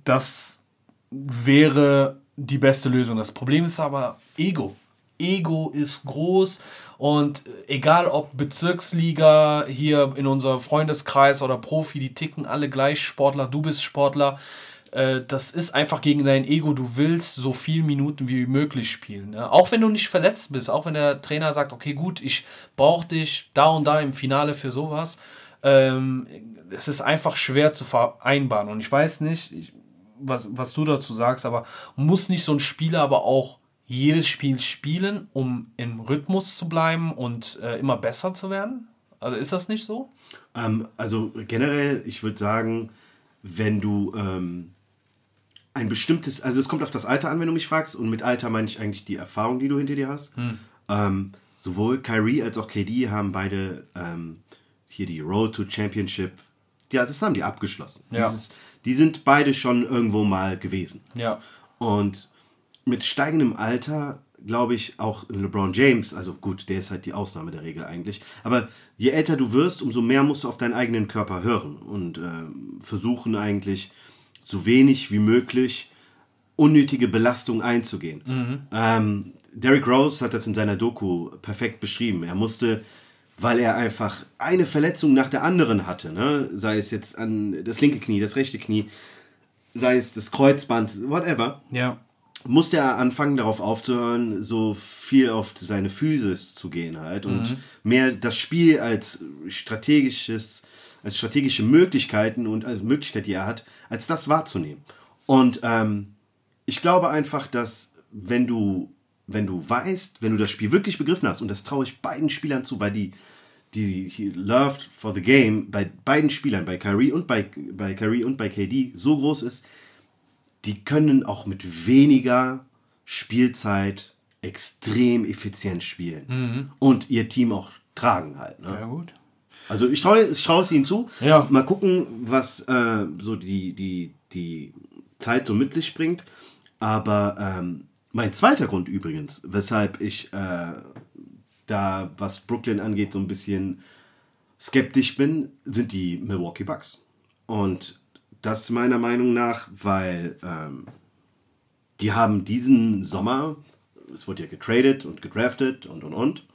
das wäre die beste Lösung. Das Problem ist aber Ego. Ego ist groß und egal ob Bezirksliga hier in unser Freundeskreis oder Profi, die ticken alle gleich Sportler, du bist Sportler. Äh, Das ist einfach gegen dein Ego. Du willst so viel Minuten wie möglich spielen. Ne? Auch wenn du nicht verletzt bist, auch wenn der Trainer sagt, okay, gut, ich brauche dich da und da im Finale für sowas. Ähm, es ist einfach schwer zu vereinbaren. Und ich weiß nicht, ich, was, was du dazu sagst, aber muss nicht so ein Spieler aber auch jedes Spiel spielen, um im Rhythmus zu bleiben und äh, immer besser zu werden? Also ist das nicht so?
Ähm, also generell, ich würde sagen, wenn du ähm, ein bestimmtes, also es kommt auf das Alter an, wenn du mich fragst, und mit Alter meine ich eigentlich die Erfahrung, die du hinter dir hast. Ähm, sowohl Kyrie als auch KD haben beide ähm, hier die Road to Championship, ja, das haben die abgeschlossen.
Ja.
Dieses, die sind beide schon irgendwo mal gewesen.
Ja.
Und mit steigendem Alter, glaube ich, auch LeBron James, also gut, der ist halt die Ausnahme der Regel eigentlich, aber je älter du wirst, umso mehr musst du auf deinen eigenen Körper hören und ähm, versuchen eigentlich so wenig wie möglich unnötige Belastung einzugehen. Ähm, Derrick Rose hat das in seiner Doku perfekt beschrieben. Er musste, weil er einfach eine Verletzung nach der anderen hatte, ne? sei es jetzt an das linke Knie, das rechte Knie, sei es das Kreuzband, whatever,
Ja.
Musste er anfangen, darauf aufzuhören, so viel auf seine Physis zu gehen halt und mehr das Spiel als strategisches, als strategische Möglichkeiten und als Möglichkeit, die er hat, als das wahrzunehmen. Und ähm, ich glaube einfach, dass wenn du, wenn du weißt, wenn du das Spiel wirklich begriffen hast, und das traue ich beiden Spielern zu, weil die, die die Loved for the Game bei beiden Spielern, bei Kyrie und bei, bei Kyrie und bei KD so groß ist, die können auch mit weniger Spielzeit extrem effizient spielen und ihr Team auch tragen halt. Ne?
Ja, gut.
Also ich traue ich traue es ihnen zu.
Ja.
Mal gucken, was äh, so die, die, die Zeit so mit sich bringt. Aber ähm, mein zweiter Grund übrigens, weshalb ich äh, da, was Brooklyn angeht, so ein bisschen skeptisch bin, sind die Milwaukee Bucks. Und das meiner Meinung nach, weil ähm, die haben diesen Sommer, es wurde ja getradet und gedraftet und und und,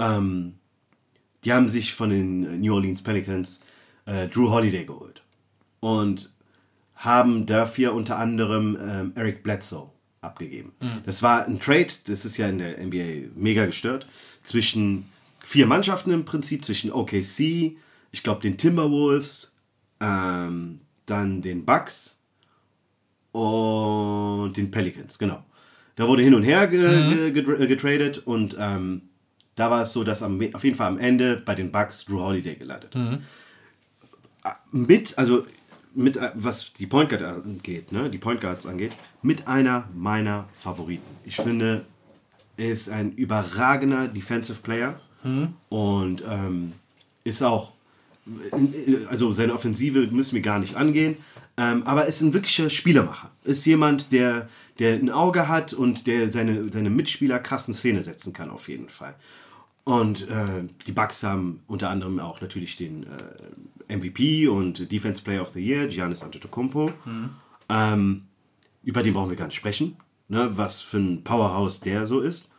ähm, die haben sich von den New Orleans Pelicans äh, Drew Holiday geholt. Und haben dafür unter anderem ähm, Eric Bledsoe abgegeben. Das war ein Trade, das ist ja in der NBA mega gestört, zwischen vier Mannschaften im Prinzip, zwischen OKC, ich glaube den Timberwolves, ähm, dann den Bucks und den Pelicans, genau. Da wurde hin und her ge ge ge getradet und ähm, da war es so, dass am, auf jeden Fall am Ende bei den Bucks Drew Holiday gelandet ist. Mit, also mit, äh, was die Point Guard angeht, ne, die Point Guards angeht, mit einer meiner Favoriten. Ich finde, er ist ein überragender Defensive Player und ähm, ist auch, also seine Offensive müssen wir gar nicht angehen, ähm, aber ist ein wirklicher Spielermacher. Ist jemand, der, der ein Auge hat und der seine, seine Mitspieler krassen Szene setzen kann, auf jeden Fall. Und äh, die Bucks haben unter anderem auch natürlich den äh, MVP und Defense Player of the Year, Giannis Antetokounmpo. Ähm, über den brauchen wir gar nicht sprechen, ne, was für ein Powerhouse der so ist.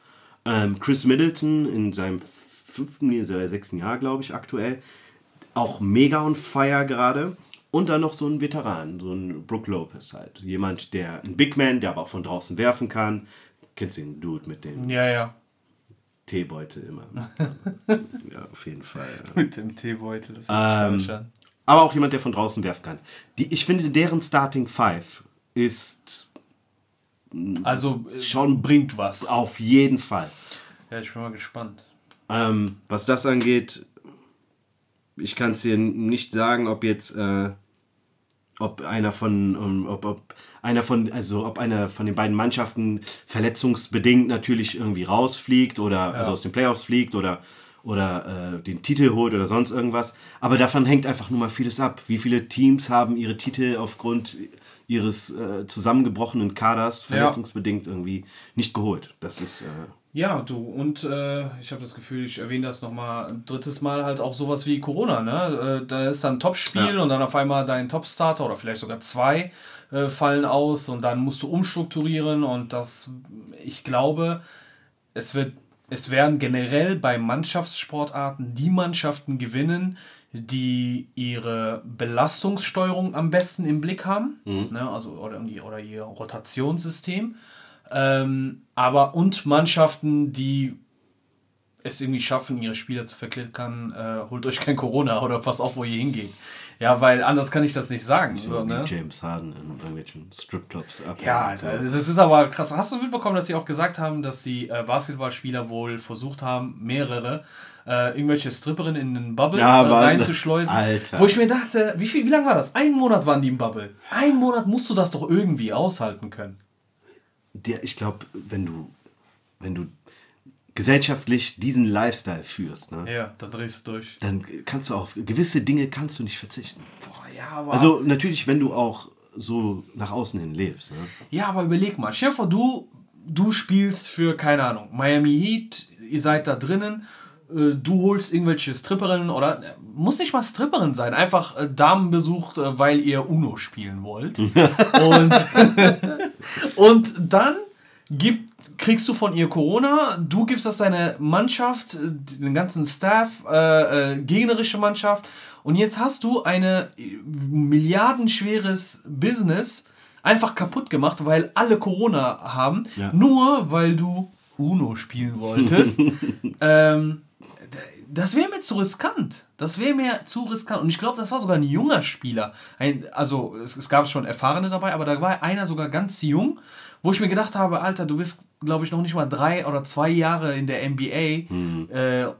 Ähm, Chris Middleton in seinem fünften, oder sechsten Jahr, glaube ich, aktuell, auch mega on fire gerade. Und dann noch so ein Veteran, so ein Brook Lopez halt. Jemand, der, ein Big Man, der aber auch von draußen werfen kann. Kennst du den Dude mit dem
Ja, ja.
Teebeutel immer? ja, auf jeden Fall. Ja.
Mit dem Teebeutel. Das
Ähm,
falsch an.
Aber auch jemand, der von draußen werfen kann. Die, ich finde, deren Starting Five ist
Also äh,
schon
bringt was.
auf jeden Fall.
Ja, ich bin mal gespannt.
Ähm, was das angeht, ich kann es dir nicht sagen, ob jetzt, äh, ob einer von, um, ob, ob einer von, also ob einer von den beiden Mannschaften verletzungsbedingt natürlich irgendwie rausfliegt oder also aus den Playoffs fliegt oder oder äh, den Titel holt oder sonst irgendwas. Aber davon hängt einfach nur mal vieles ab. Wie viele Teams haben ihre Titel aufgrund ihres äh, zusammengebrochenen Kaders verletzungsbedingt irgendwie nicht geholt? Das ist äh,
Ja, du, und äh, ich habe das Gefühl, ich erwähne das nochmal ein drittes Mal, halt auch sowas wie Corona, ne? Äh, da ist dann ein Topspiel
Ja.
und dann auf einmal dein Topstarter oder vielleicht sogar zwei äh, fallen aus und dann musst du umstrukturieren und das, ich glaube, es wird, es werden generell bei Mannschaftssportarten die Mannschaften gewinnen, die ihre Belastungssteuerung am besten im Blick haben, ne? also oder, oder ihr Rotationssystem. Ähm, aber und Mannschaften, die es irgendwie schaffen, ihre Spieler zu verklickern, äh, holt euch kein Corona oder pass auf, wo ihr hingeht. Ja, weil anders kann ich das nicht sagen.
so
So,
wie
ne?
James Harden in irgendwelchen Stripclubs ab.
Ja, Alter, das ist aber krass. Hast du mitbekommen, dass sie auch gesagt haben, dass die äh, Basketballspieler wohl versucht haben, mehrere äh, irgendwelche Stripperinnen in den Bubble
Ja,
äh, reinzuschleusen?
Alter.
Wo ich mir dachte, wie, viel, wie lange war das? Ein Monat waren die im Bubble. Ein Monat musst du das doch irgendwie aushalten können.
Der, ich glaube, wenn du, wenn du gesellschaftlich diesen Lifestyle führst, ne,
Ja, da drehst du durch.
dann kannst du auf gewisse Dinge kannst du nicht verzichten.
Boah, ja, aber,
Also natürlich, wenn du auch so nach außen hin lebst. Ne?
ja, aber überleg mal. Vor, du, du spielst für, keine Ahnung, Miami Heat, ihr seid da drinnen, äh, du holst irgendwelche Stripperinnen oder äh, muss nicht mal Stripperin sein, einfach äh, Damen besucht, weil ihr Uno spielen wollt. und, und dann gibt, kriegst du von ihr Corona, du gibst das deine Mannschaft, den ganzen Staff, äh, äh, gegnerische Mannschaft und jetzt hast du eine äh, milliardenschweres Business einfach kaputt gemacht, weil alle Corona haben,
Ja.
nur weil du Uno spielen wolltest. ähm, das wäre mir zu riskant. Das wäre mir zu riskant. Und ich glaube, das war sogar ein junger Spieler. Ein, also, es, es gab schon Erfahrene dabei, aber da war einer sogar ganz jung, wo ich mir gedacht habe, Alter, du bist, glaube ich, noch nicht mal drei oder zwei Jahre in der NBA. Äh,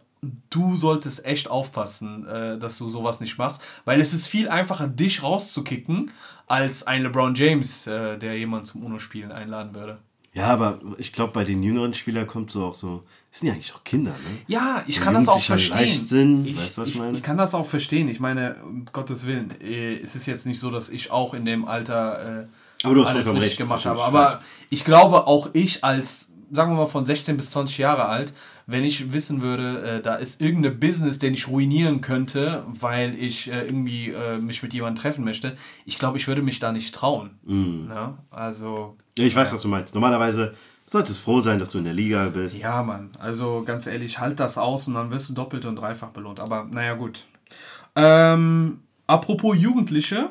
du solltest echt aufpassen, äh, dass du sowas nicht machst, weil es ist viel einfacher, dich rauszukicken, als ein LeBron James, äh, der jemanden zum UNO-Spielen einladen würde.
Ja, aber ich glaube, bei den jüngeren Spielern kommt so auch so, das sind ja eigentlich auch Kinder, ne?
Ja, ich kann das auch verstehen.
Leichtsinn,
ich,
weißt was ich meine?
ich kann das auch verstehen. Ich meine, um Gottes Willen, äh, es ist jetzt nicht so, dass ich auch in dem Alter äh,
Aber du hast
alles richtig
recht,
gemacht habe. Aber ich glaube, auch ich als, sagen wir mal, von 16 bis 20 Jahre alt, wenn ich wissen würde, äh, da ist irgendeine Business, den ich ruinieren könnte, weil ich äh, irgendwie äh, mich mit jemandem treffen möchte, ich glaube, ich würde mich da nicht trauen.
Mhm.
Ne? Also,
Ja, ich weiß, was du meinst. Normalerweise solltest froh sein, dass du in der Liga bist.
Ja, Mann. Also ganz ehrlich, halt das aus und dann wirst du doppelt und dreifach belohnt. Aber naja, gut. Ähm, apropos Jugendliche.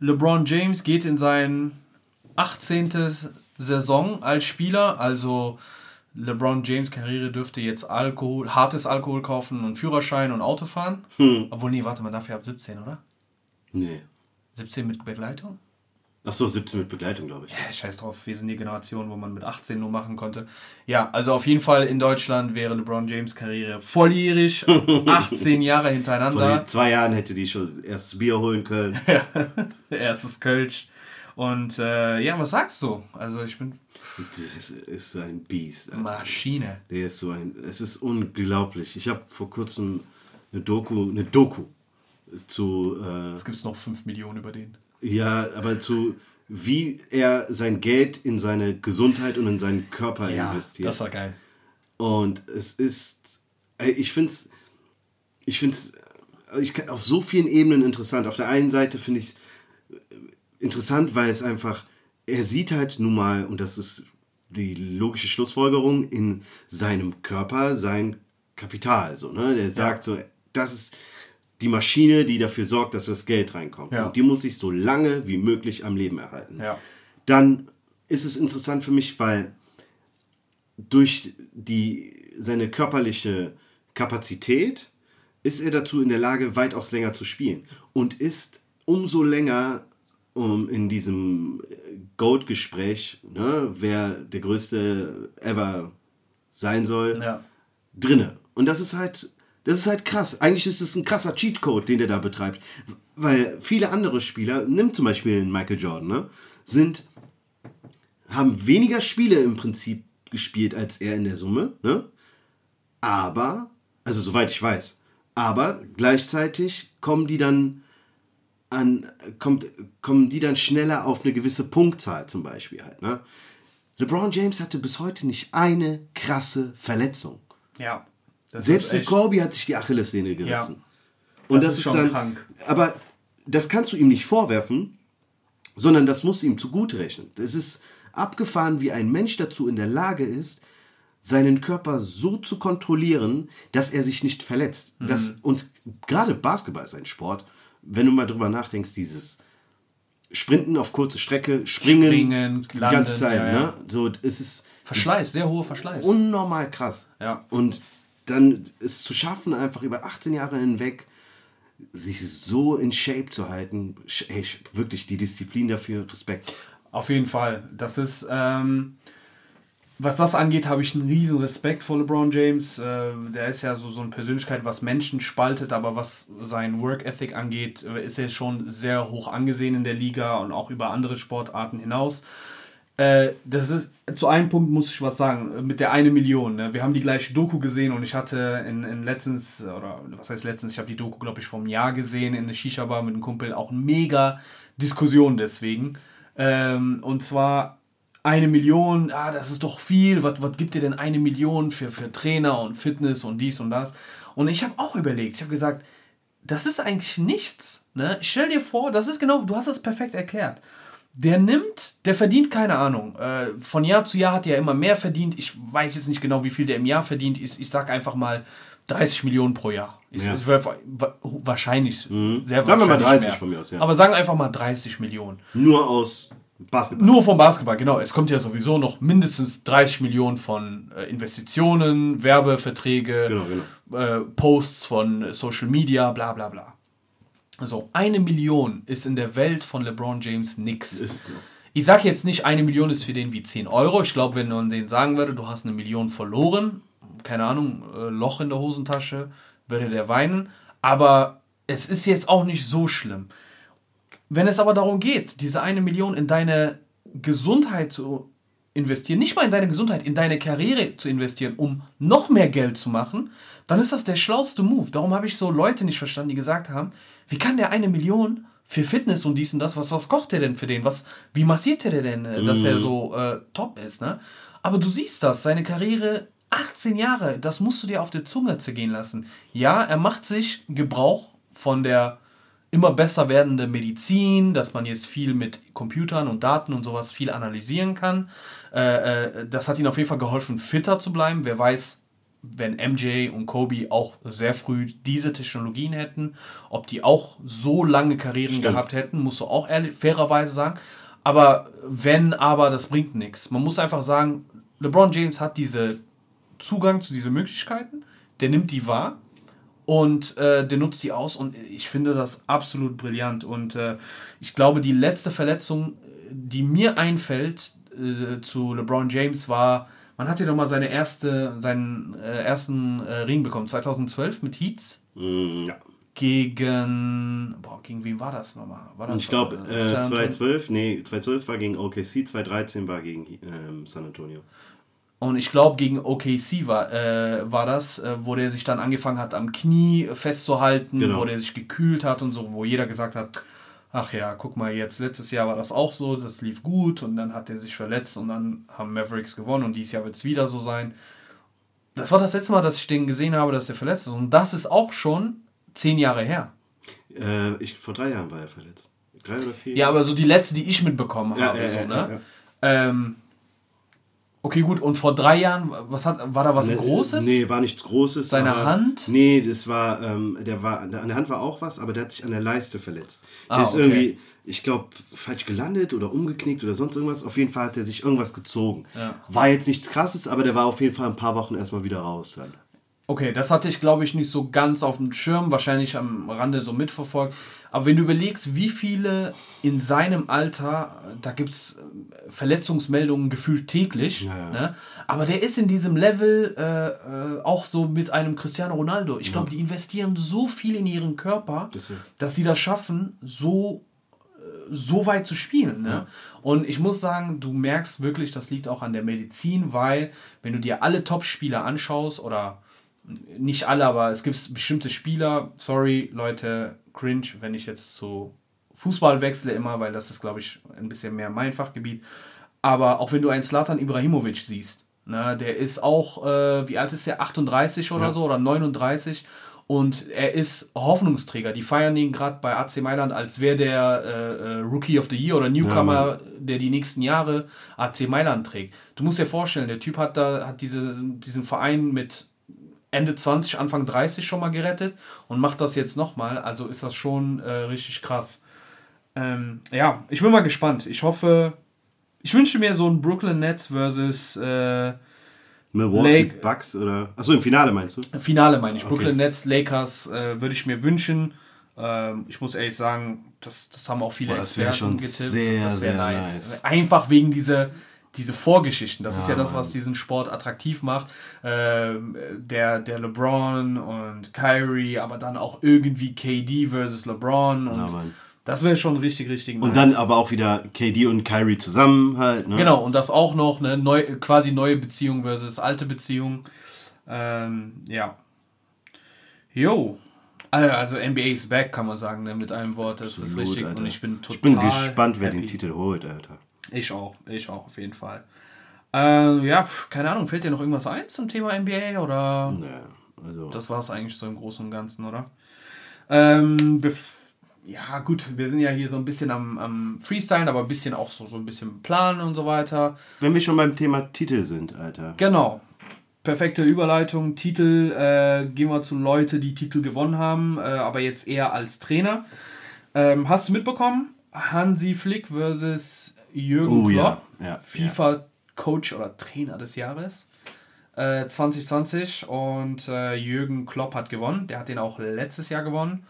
LeBron James geht in sein 18. Saison als Spieler. Also LeBron James Karriere dürfte jetzt Alkohol, hartes Alkohol kaufen und Führerschein und Auto fahren. Obwohl, nee, warte mal, dafür ab 17, oder?
Nee.
17 mit Begleitung?
Ach so, 17 mit Begleitung, glaube ich.
Ja, scheiß drauf, wir sind die Generation, wo man mit 18 nur machen konnte. Ja, also auf jeden Fall in Deutschland wäre LeBron James Karriere volljährig, 18 Jahre
Vor
hintereinander,
den zwei Jahren hätte die schon erst Bier holen können.
erstes Kölsch. Und äh, ja, was sagst du? Also ich bin
Das ist so ein Biest. Alter.
Maschine.
Der ist so ein. Es ist unglaublich. Ich habe vor kurzem eine Doku, eine Doku zu, äh,
Es gibt noch 5 Millionen über den.
Ja, aber zu, wie er sein Geld in seine Gesundheit und in seinen Körper
Ja,
investiert.
das war geil.
Und es ist, ich finde es, ich finde es ich, auf so vielen Ebenen interessant. Auf der einen Seite finde ich es interessant, weil es einfach, er sieht halt nun mal, und das ist die logische Schlussfolgerung, in seinem Körper sein Kapital. So, ne? Der sagt ja. so, das ist die Maschine, die dafür sorgt, dass das Geld reinkommt. Ja. Und die muss sich so lange wie möglich am Leben erhalten.
Ja.
Dann ist es interessant für mich, weil durch die, seine körperliche Kapazität ist er dazu in der Lage, weitaus länger zu spielen. Und ist umso länger um, in diesem Goat-Gespräch, ne, wer der größte ever sein soll,
ja.
drinne. Und das ist halt, das ist halt krass. Eigentlich ist es ein krasser Cheatcode, den der da betreibt. Weil viele andere Spieler, nimm zum Beispiel Michael Jordan, ne, sind, haben weniger Spiele im Prinzip gespielt als er in der Summe, ne? Aber, also soweit ich weiß, aber gleichzeitig kommen die dann an, kommt, kommen die dann schneller auf eine gewisse Punktzahl zum Beispiel halt. Ne? LeBron James hatte bis heute nicht eine krasse Verletzung.
Ja.
Selbst in Kobe hat sich die Achillessehne gerissen. Ja. Und das, das ist, ist dann. Krank. Aber das kannst du ihm nicht vorwerfen, sondern das musst du ihm zugute rechnen. Es ist abgefahren, wie ein Mensch dazu in der Lage ist, seinen Körper so zu kontrollieren, dass er sich nicht verletzt. Mhm. Das, und gerade Basketball ist ein Sport, wenn du mal drüber nachdenkst, dieses Sprinten auf kurze Strecke, Springen, Springen die landen, ganze Zeit. Ja, ja. Ne? So, es ist
Verschleiß, sehr hoher Verschleiß.
Unnormal krass.
Ja.
Und dann es zu schaffen, einfach über 18 Jahre hinweg sich so in Shape zu halten, ey, wirklich die Disziplin dafür, Respekt.
Auf jeden Fall. Das ist, ähm, was das angeht, habe ich einen riesen Respekt vor LeBron James. Äh, der ist ja so, so eine Persönlichkeit, was Menschen spaltet, aber was sein Work Ethic angeht, äh, ist er schon sehr hoch angesehen in der Liga und auch über andere Sportarten hinaus. Äh, das ist, zu einem Punkt muss ich was sagen, mit der eine Million. Ne? Wir haben die gleiche Doku gesehen und ich hatte in, in letztens, oder was heißt letztens, ich habe die Doku, glaube ich, vom Jahr gesehen in der Shisha-Bar mit einem Kumpel, auch mega Diskussion deswegen. Ähm, und zwar eine Million, ah, das ist doch viel, was, was gibt dir denn eine Million für, für Trainer und Fitness und dies und das? Und ich habe auch überlegt, ich habe gesagt, das ist eigentlich nichts. Ne? Stell dir vor, das ist genau, du hast es perfekt erklärt. Der nimmt, der verdient keine Ahnung. Äh, von Jahr zu Jahr hat er immer mehr verdient. Ich weiß jetzt nicht genau, wie viel der im Jahr verdient. Ich, ich sag einfach mal 30 Millionen pro Jahr. Ich, ja. wahrscheinlich, mhm. sehr sagen wahrscheinlich. Sagen wir mal 30 mehr. von mir aus, ja. Aber sagen einfach mal 30 Millionen.
Nur aus Basketball.
Nur vom Basketball, genau. Es kommt ja sowieso noch mindestens 30 Millionen von äh, Investitionen, Werbeverträge, genau, genau. Äh, Posts von Social Media, bla bla bla. So, eine Million ist in der Welt von LeBron James nix. So. Ich sage jetzt nicht, eine Million ist für den wie 10 Euro. Ich glaube, wenn man denen sagen würde, du hast eine Million verloren, keine Ahnung, äh, Loch in der Hosentasche, würde der weinen. Aber es ist jetzt auch nicht so schlimm. Wenn es aber darum geht, diese eine Million in deine Gesundheit zu investieren, nicht mal in deine Gesundheit, in deine Karriere zu investieren, um noch mehr Geld zu machen, dann ist das der schlauste Move. Darum habe ich so Leute nicht verstanden, die gesagt haben, wie kann der eine Million für Fitness und dies und das, was, was kocht der denn für den? Was, wie massiert der denn, mm. dass er mhm. so äh, top ist? Ne? Aber du siehst das, seine Karriere 18 Jahre, das musst du dir auf der Zunge zergehen lassen. Ja, er macht sich Gebrauch von der immer besser werdende Medizin, dass man jetzt viel mit Computern und Daten und sowas viel analysieren kann. Äh, äh, das hat ihnen auf jeden Fall geholfen, fitter zu bleiben. Wer weiß, wenn MJ und Kobe auch sehr früh diese Technologien hätten, ob die auch so lange Karrieren Stimmt. gehabt hätten, musst du auch ehrlich, fairerweise sagen. Aber wenn, aber, das bringt nichts. Man muss einfach sagen, LeBron James hat diese Zugang zu diesen Möglichkeiten, der nimmt die wahr und äh, der nutzt die aus und ich finde das absolut brillant. Und äh, ich glaube, die letzte Verletzung, die mir einfällt äh, zu LeBron James, war, man hat ja nochmal seine erste, seinen äh, ersten äh, Ring bekommen, 2012 mit Heats.
Mm, ja.
Gegen, boah, gegen wen war das nochmal? War das
ich glaube, äh, 2012, nee, 2012 war gegen OKC, 2013 war gegen ähm, San Antonio.
Und ich glaube, gegen OKC war, äh, war das, äh, wo der sich dann angefangen hat, am Knie festzuhalten, genau. wo der sich gekühlt hat und so, wo jeder gesagt hat, ach ja, guck mal, jetzt letztes Jahr war das auch so, das lief gut und dann hat er sich verletzt und dann haben Mavericks gewonnen und dieses Jahr wird es wieder so sein. Das war das letzte Mal, dass ich den gesehen habe, dass er verletzt ist. Und das ist auch schon zehn Jahre her.
Äh, ich, vor drei Jahren war er verletzt. Drei oder vier?
Ja, aber so die letzte, die ich mitbekommen habe.
ja,
so,
ja,
ne?
ja, ja.
Ähm, okay, gut. Und vor drei Jahren, was hat, war da was
Ne,
Großes?
Nee, war nichts Großes.
Seine
aber-
Hand?
Nee, das war, ähm, der war, an der Hand war auch was, aber der hat sich an der Leiste verletzt. Der
Ah,
ist
okay.
irgendwie, ich glaube, falsch gelandet oder umgeknickt oder sonst irgendwas. Auf jeden Fall hat er sich irgendwas gezogen.
Ja.
War jetzt nichts krasses, aber der war auf jeden Fall ein paar Wochen erstmal wieder raus dann.
Okay, das hatte ich, glaube ich, nicht so ganz auf dem Schirm, wahrscheinlich am Rande so mitverfolgt. Aber wenn du überlegst, wie viele in seinem Alter, da gibt es Verletzungsmeldungen gefühlt täglich,
Ja, ja.
Ne? aber der ist in diesem Level äh, äh, auch so mit einem Cristiano Ronaldo. Ich glaube, die investieren so viel in ihren Körper, dass sie das schaffen, so so weit zu spielen. Ne? Und ich muss sagen, du merkst wirklich, das liegt auch an der Medizin, weil wenn du dir alle Top-Spieler anschaust oder nicht alle, aber es gibt bestimmte Spieler, sorry Leute, cringe, wenn ich jetzt zu Fußball wechsle immer, weil das ist, glaube ich, ein bisschen mehr mein Fachgebiet. Aber auch wenn du einen Slatan Ibrahimovic siehst, ne, der ist auch, äh, wie alt ist der, 38 oder
Ja.
so oder 39 und er ist Hoffnungsträger. Die feiern ihn gerade bei AC Mailand, als wäre der äh, äh, Rookie of the Year oder Newcomer,
Ja,
der die nächsten Jahre AC Mailand trägt. Du musst dir vorstellen, der Typ hat da hat diese, diesen Verein mit Ende 20, Anfang 30 schon mal gerettet und macht das jetzt nochmal. Also ist das schon äh, richtig krass. Ähm, ja, ich bin mal gespannt. Ich hoffe, ich wünsche mir so ein Brooklyn Nets versus äh,
Milwaukee
Lake-
Bucks oder. Achso, im Finale meinst du?
Finale meine ich.
Okay.
Brooklyn Nets, Lakers äh, würde ich mir wünschen. Ähm, ich muss ehrlich sagen, das, das haben auch viele
Boah,
Experten
schon
getippt.
sehr,
das wäre nice.
nice.
Einfach wegen dieser diese Vorgeschichten. Das ist ja
Ja,
das, was diesen Sport attraktiv macht. Ähm, der, der LeBron und Kyrie, aber dann auch irgendwie KD versus LeBron. Und
Mann.
das wäre schon richtig, richtig nice.
Und dann aber auch wieder KD und Kyrie zusammen halt, ne?
Genau, und das auch noch eine neu, quasi neue Beziehung versus alte Beziehung. Ähm, ja. Jo. Äh, Also NBA is back, kann man sagen, ne, mit einem Wort. Das ist
Absolut,
richtig.
Alter.
Und ich bin total.
Ich bin gespannt, wer
happy.
den Titel holt, Alter.
Ich auch, ich auch, auf jeden Fall. Äh, ja, keine Ahnung, fällt dir noch irgendwas ein zum Thema NBA oder?
Naja, also.
Das war es eigentlich so im Großen und Ganzen, oder? Ähm, ja, gut, wir sind ja hier so ein bisschen am, am Freestyle, aber ein bisschen auch so, so ein bisschen planen und so weiter.
Wenn wir schon beim Thema Titel sind, Alter.
Genau. Perfekte Überleitung. Titel, äh, gehen wir zu Leute, die Titel gewonnen haben, äh, aber jetzt eher als Trainer. Ähm, hast du mitbekommen? Hansi Flick versus Jürgen
Oh, ja.
Klopp.
Ja,
FIFA Coach oder Trainer des Jahres. Äh, 2020 und äh, Jürgen Klopp hat gewonnen. Der hat den auch letztes Jahr gewonnen.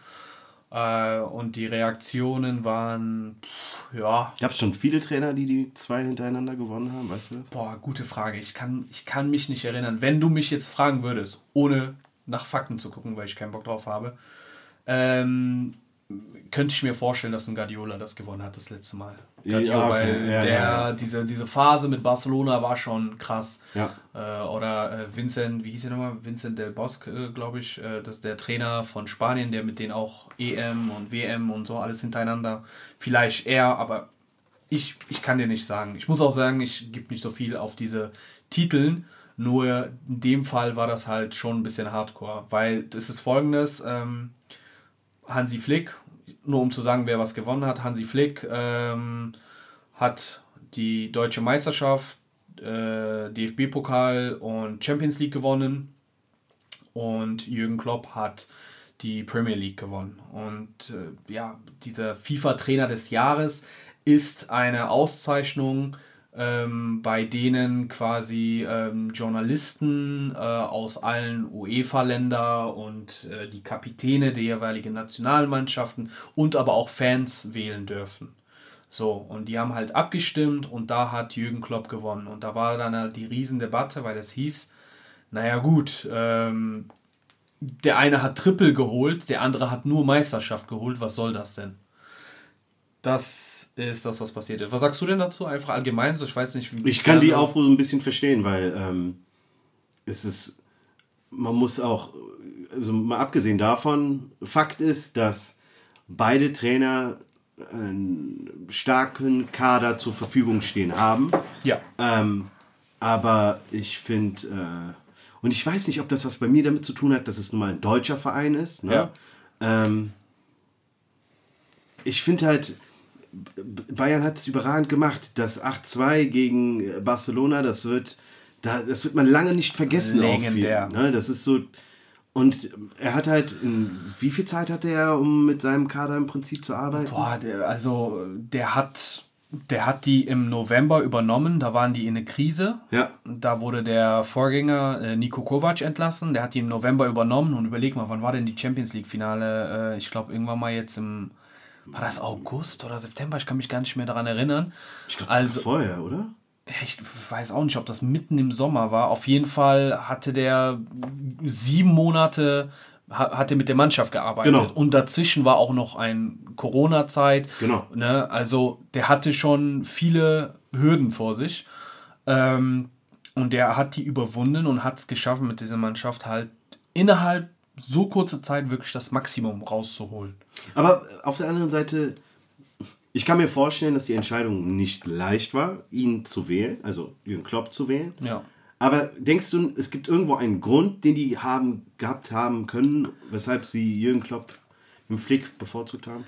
Äh, und die Reaktionen waren, pff, ja,
Gab es schon viele Trainer, die die zwei hintereinander gewonnen haben, weißt du das?
Boah, gute Frage. Ich kann, ich kann mich nicht erinnern. Wenn du mich jetzt fragen würdest, ohne nach Fakten zu gucken, weil ich keinen Bock drauf habe, ähm, könnte ich mir vorstellen, dass ein Guardiola das gewonnen hat das letzte Mal.
Ja,
Guardiola,
okay.
weil
Ja,
der,
ja, ja.
Diese, diese Phase mit Barcelona war schon krass.
Ja.
Äh, oder äh, Vincent, wie hieß er nochmal? Vincent del Bosque, äh, glaube ich. Äh, das ist der Trainer von Spanien, der mit denen auch EM und WM und so alles hintereinander. Vielleicht er, aber ich, ich kann dir nicht sagen. Ich muss auch sagen, ich gebe nicht so viel auf diese Titeln. Nur in dem Fall war das halt schon ein bisschen hardcore, weil das ist folgendes: ähm, Hansi Flick, nur um zu sagen, wer was gewonnen hat, Hansi Flick ähm, hat die deutsche Meisterschaft, äh, DFB-Pokal und Champions League gewonnen und Jürgen Klopp hat die Premier League gewonnen. Und äh, ja, dieser FIFA-Trainer des Jahres ist eine Auszeichnung, ähm, bei denen quasi ähm, Journalisten äh, aus allen UEFA-Länder und äh, die Kapitäne der jeweiligen Nationalmannschaften und aber auch Fans wählen dürfen. So, und die haben halt abgestimmt und da hat Jürgen Klopp gewonnen. Und da war dann halt die Riesendebatte, weil es hieß, naja gut, ähm, der eine hat Triple geholt, der andere hat nur Meisterschaft geholt. Was soll das denn? Das ist das, was passiert ist. Was sagst du denn dazu? Einfach allgemein, so ich weiß nicht. wie-
Ich kann die Aufruhr so ein bisschen verstehen, weil ähm, es ist, man muss auch, also mal abgesehen davon, Fakt ist, dass beide Trainer einen starken Kader zur Verfügung stehen haben.
Ja.
Ähm, aber ich finde, äh, Und ich weiß nicht, ob das was bei mir damit zu tun hat, dass es nun mal ein deutscher Verein ist. Ne?
Ja.
Ähm, ich finde halt, Bayern hat es überragend gemacht. Das 8-2 gegen Barcelona, das wird, da, das wird man lange nicht vergessen.
Legendär.
Viel, ne? Das ist so. Und er hat halt, wie viel Zeit hatte er, um mit seinem Kader im Prinzip zu arbeiten?
Boah, der, also der hat, der hat die im November übernommen, da waren die in eine Krise.
Ja.
Da wurde der Vorgänger äh, Niko Kovac entlassen, der hat die im November übernommen und überleg mal, wann war denn die Champions League Finale? Äh, ich glaube irgendwann mal jetzt im, war das August oder September? Ich kann mich gar nicht mehr daran erinnern.
Ich glaube, also, vorher, oder?
ich weiß auch nicht, ob das mitten im Sommer war. Auf jeden Fall hatte der sieben Monate hat er mit der Mannschaft gearbeitet.
Genau.
Und dazwischen war auch noch ein Corona-Zeit.
Genau.
Ne? Also der hatte schon viele Hürden vor sich. Ähm, und der hat die überwunden und hat es geschafft, mit dieser Mannschaft halt innerhalb so kurzer Zeit wirklich das Maximum rauszuholen.
Aber auf der anderen Seite, ich kann mir vorstellen, dass die Entscheidung nicht leicht war, ihn zu wählen, also Jürgen Klopp zu wählen.
Ja.
Aber denkst du, es gibt irgendwo einen Grund, den die haben, gehabt haben können, weshalb sie Jürgen Klopp im Flick bevorzugt haben?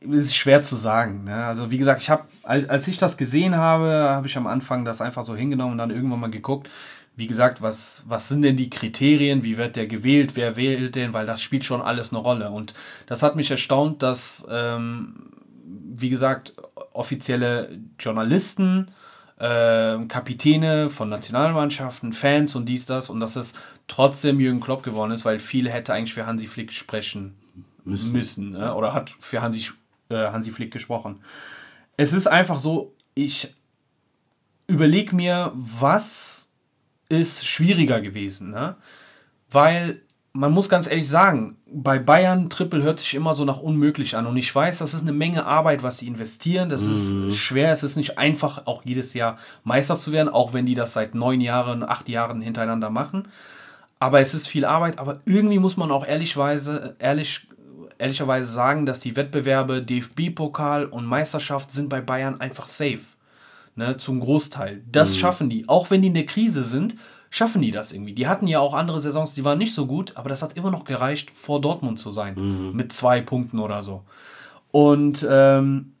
ist schwer zu sagen. Ne? Also wie gesagt, ich habe, als, als ich das gesehen habe, habe ich am Anfang das einfach so hingenommen und dann irgendwann mal geguckt, wie gesagt, was, was sind denn die Kriterien, wie wird der gewählt, wer wählt den, weil das spielt schon alles eine Rolle. Und das hat mich erstaunt, dass, ähm, wie gesagt, offizielle Journalisten, äh, Kapitäne von Nationalmannschaften, Fans und dies, das, und dass es trotzdem Jürgen Klopp geworden ist, weil viele hätte eigentlich für Hansi Flick sprechen müssen, müssen ne? oder hat für Hansi, äh, Hansi Flick gesprochen. Es ist einfach so, ich überlege mir, was ist schwieriger gewesen, ne? Weil man muss ganz ehrlich sagen, bei Bayern Triple hört sich immer so nach unmöglich an und ich weiß, das ist eine Menge Arbeit, was sie investieren. Das
Mhm.
ist schwer, es ist nicht einfach, auch jedes Jahr Meister zu werden, auch wenn die das seit neun Jahren, acht Jahren hintereinander machen. Aber es ist viel Arbeit, aber irgendwie muss man auch ehrlichweise, ehrlich, ehrlicherweise sagen, dass die Wettbewerbe DFB-Pokal und Meisterschaft sind bei Bayern einfach safe. Ne, zum Großteil. Das schaffen die. Auch wenn die in der Krise sind, schaffen die das irgendwie. Die hatten ja auch andere Saisons, die waren nicht so gut, aber das hat immer noch gereicht, vor Dortmund zu sein. Mit zwei Punkten oder so. Und ähm,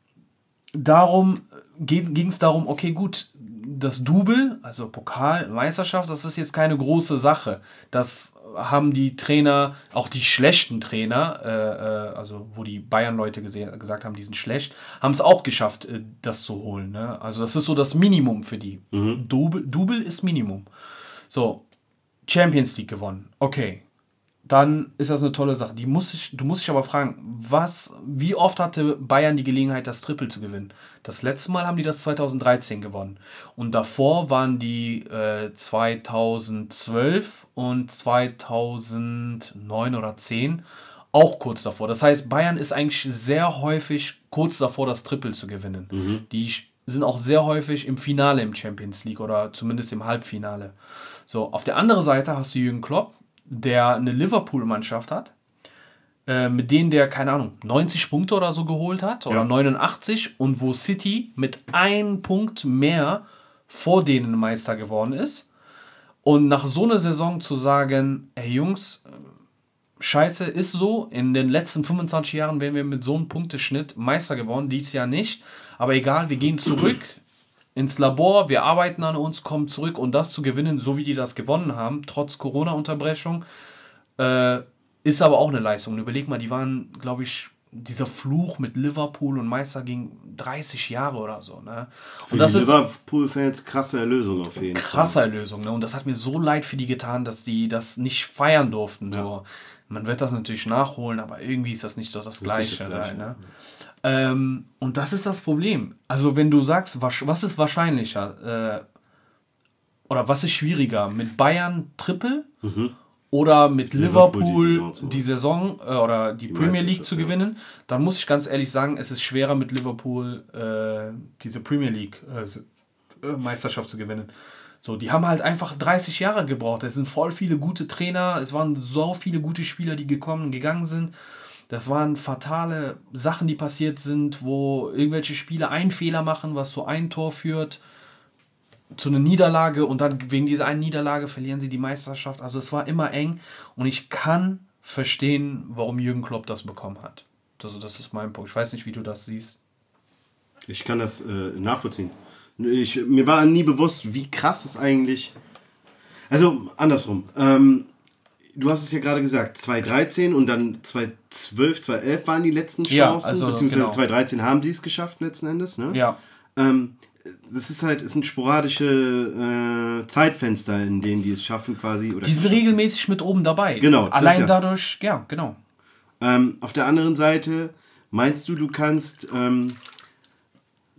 darum ging es darum, okay, gut, das Double, also Pokal, Meisterschaft, das ist jetzt keine große Sache. Das haben die Trainer, auch die schlechten Trainer, äh, äh, also wo die Bayern-Leute gesagt haben, die sind schlecht, haben es auch geschafft, äh, das zu holen. Ne? Also das ist so das Minimum für die. Double, Double ist Minimum. So, Champions League gewonnen. Okay. Dann ist das eine tolle Sache. Die muss ich, du musst dich aber fragen, was, wie oft hatte Bayern die Gelegenheit, das Triple zu gewinnen? Das letzte Mal haben die das 2013 gewonnen. Und davor waren die äh, 2012 und 2009 oder 10 auch kurz davor. Das heißt, Bayern ist eigentlich sehr häufig kurz davor, das Triple zu gewinnen. Die sind auch sehr häufig im Finale im Champions League oder zumindest im Halbfinale. So, auf der anderen Seite hast du Jürgen Klopp, der eine Liverpool-Mannschaft hat, äh, mit denen der, keine Ahnung, 90 Punkte oder so geholt hat oder
Ja.
89 und wo City mit einem Punkt mehr vor denen Meister geworden ist. Und nach so einer Saison zu sagen, ey Jungs, Scheiße, ist so. In den letzten 25 Jahren wären wir mit so einem Punkteschnitt Meister geworden, dies Jahr nicht. Aber egal, wir gehen zurück ins Labor, wir arbeiten an uns, kommen zurück und das zu gewinnen, so wie die das gewonnen haben, trotz Corona-Unterbrechung, äh, ist aber auch eine Leistung. Überleg mal, die waren, glaube ich, dieser Fluch mit Liverpool und Meister ging 30 Jahre oder so. Ne?
Für
Und das
die Liverpool-Fans krasse Erlösung auf jeden Fall.
krasse Erlösung. Ne? Und das hat mir so leid für die getan, dass die das nicht feiern durften. So. Man wird das natürlich nachholen, aber irgendwie ist das nicht so das Gleiche.
nicht das Gleiche,
ne? Ähm, und das ist das Problem. Also wenn du sagst, was, was ist wahrscheinlicher äh, oder was ist schwieriger, mit Bayern Triple oder mit
Liverpool
Liverpool,
die Saison
die Saison, äh, oder die, Premier League zu
ja.
gewinnen, dann muss ich ganz ehrlich sagen, es ist schwerer mit Liverpool äh, diese Premier League äh, äh, Meisterschaft zu gewinnen. So, die haben halt einfach 30 Jahre gebraucht. Es sind voll viele gute Trainer, es waren so viele gute Spieler, die gekommen und gegangen sind. Das waren fatale Sachen, die passiert sind, wo irgendwelche Spieler einen Fehler machen, was zu ein Tor führt. zu einer Niederlage und dann wegen dieser einen Niederlage verlieren sie die Meisterschaft. Also es war immer eng und ich kann verstehen, warum Jürgen Klopp das bekommen hat. Also das ist mein Punkt. Ich weiß nicht, wie du das siehst.
Ich kann das äh, nachvollziehen. Ich, mir war nie bewusst, wie krass es eigentlich. Also andersrum. Ähm, du hast es ja gerade gesagt, 2013 und dann 2012, 2011 waren die letzten Chancen, ja, also, beziehungsweise genau. 2013 haben sie es geschafft letzten Endes. Ne? Ja. Ähm, das ist halt, es sind sporadische äh, Zeitfenster, in denen die es schaffen quasi. Oder
die sind regelmäßig mit oben dabei. Genau. Allein ja. dadurch, ja, genau.
Ähm, auf der anderen Seite, meinst du, du kannst, ähm,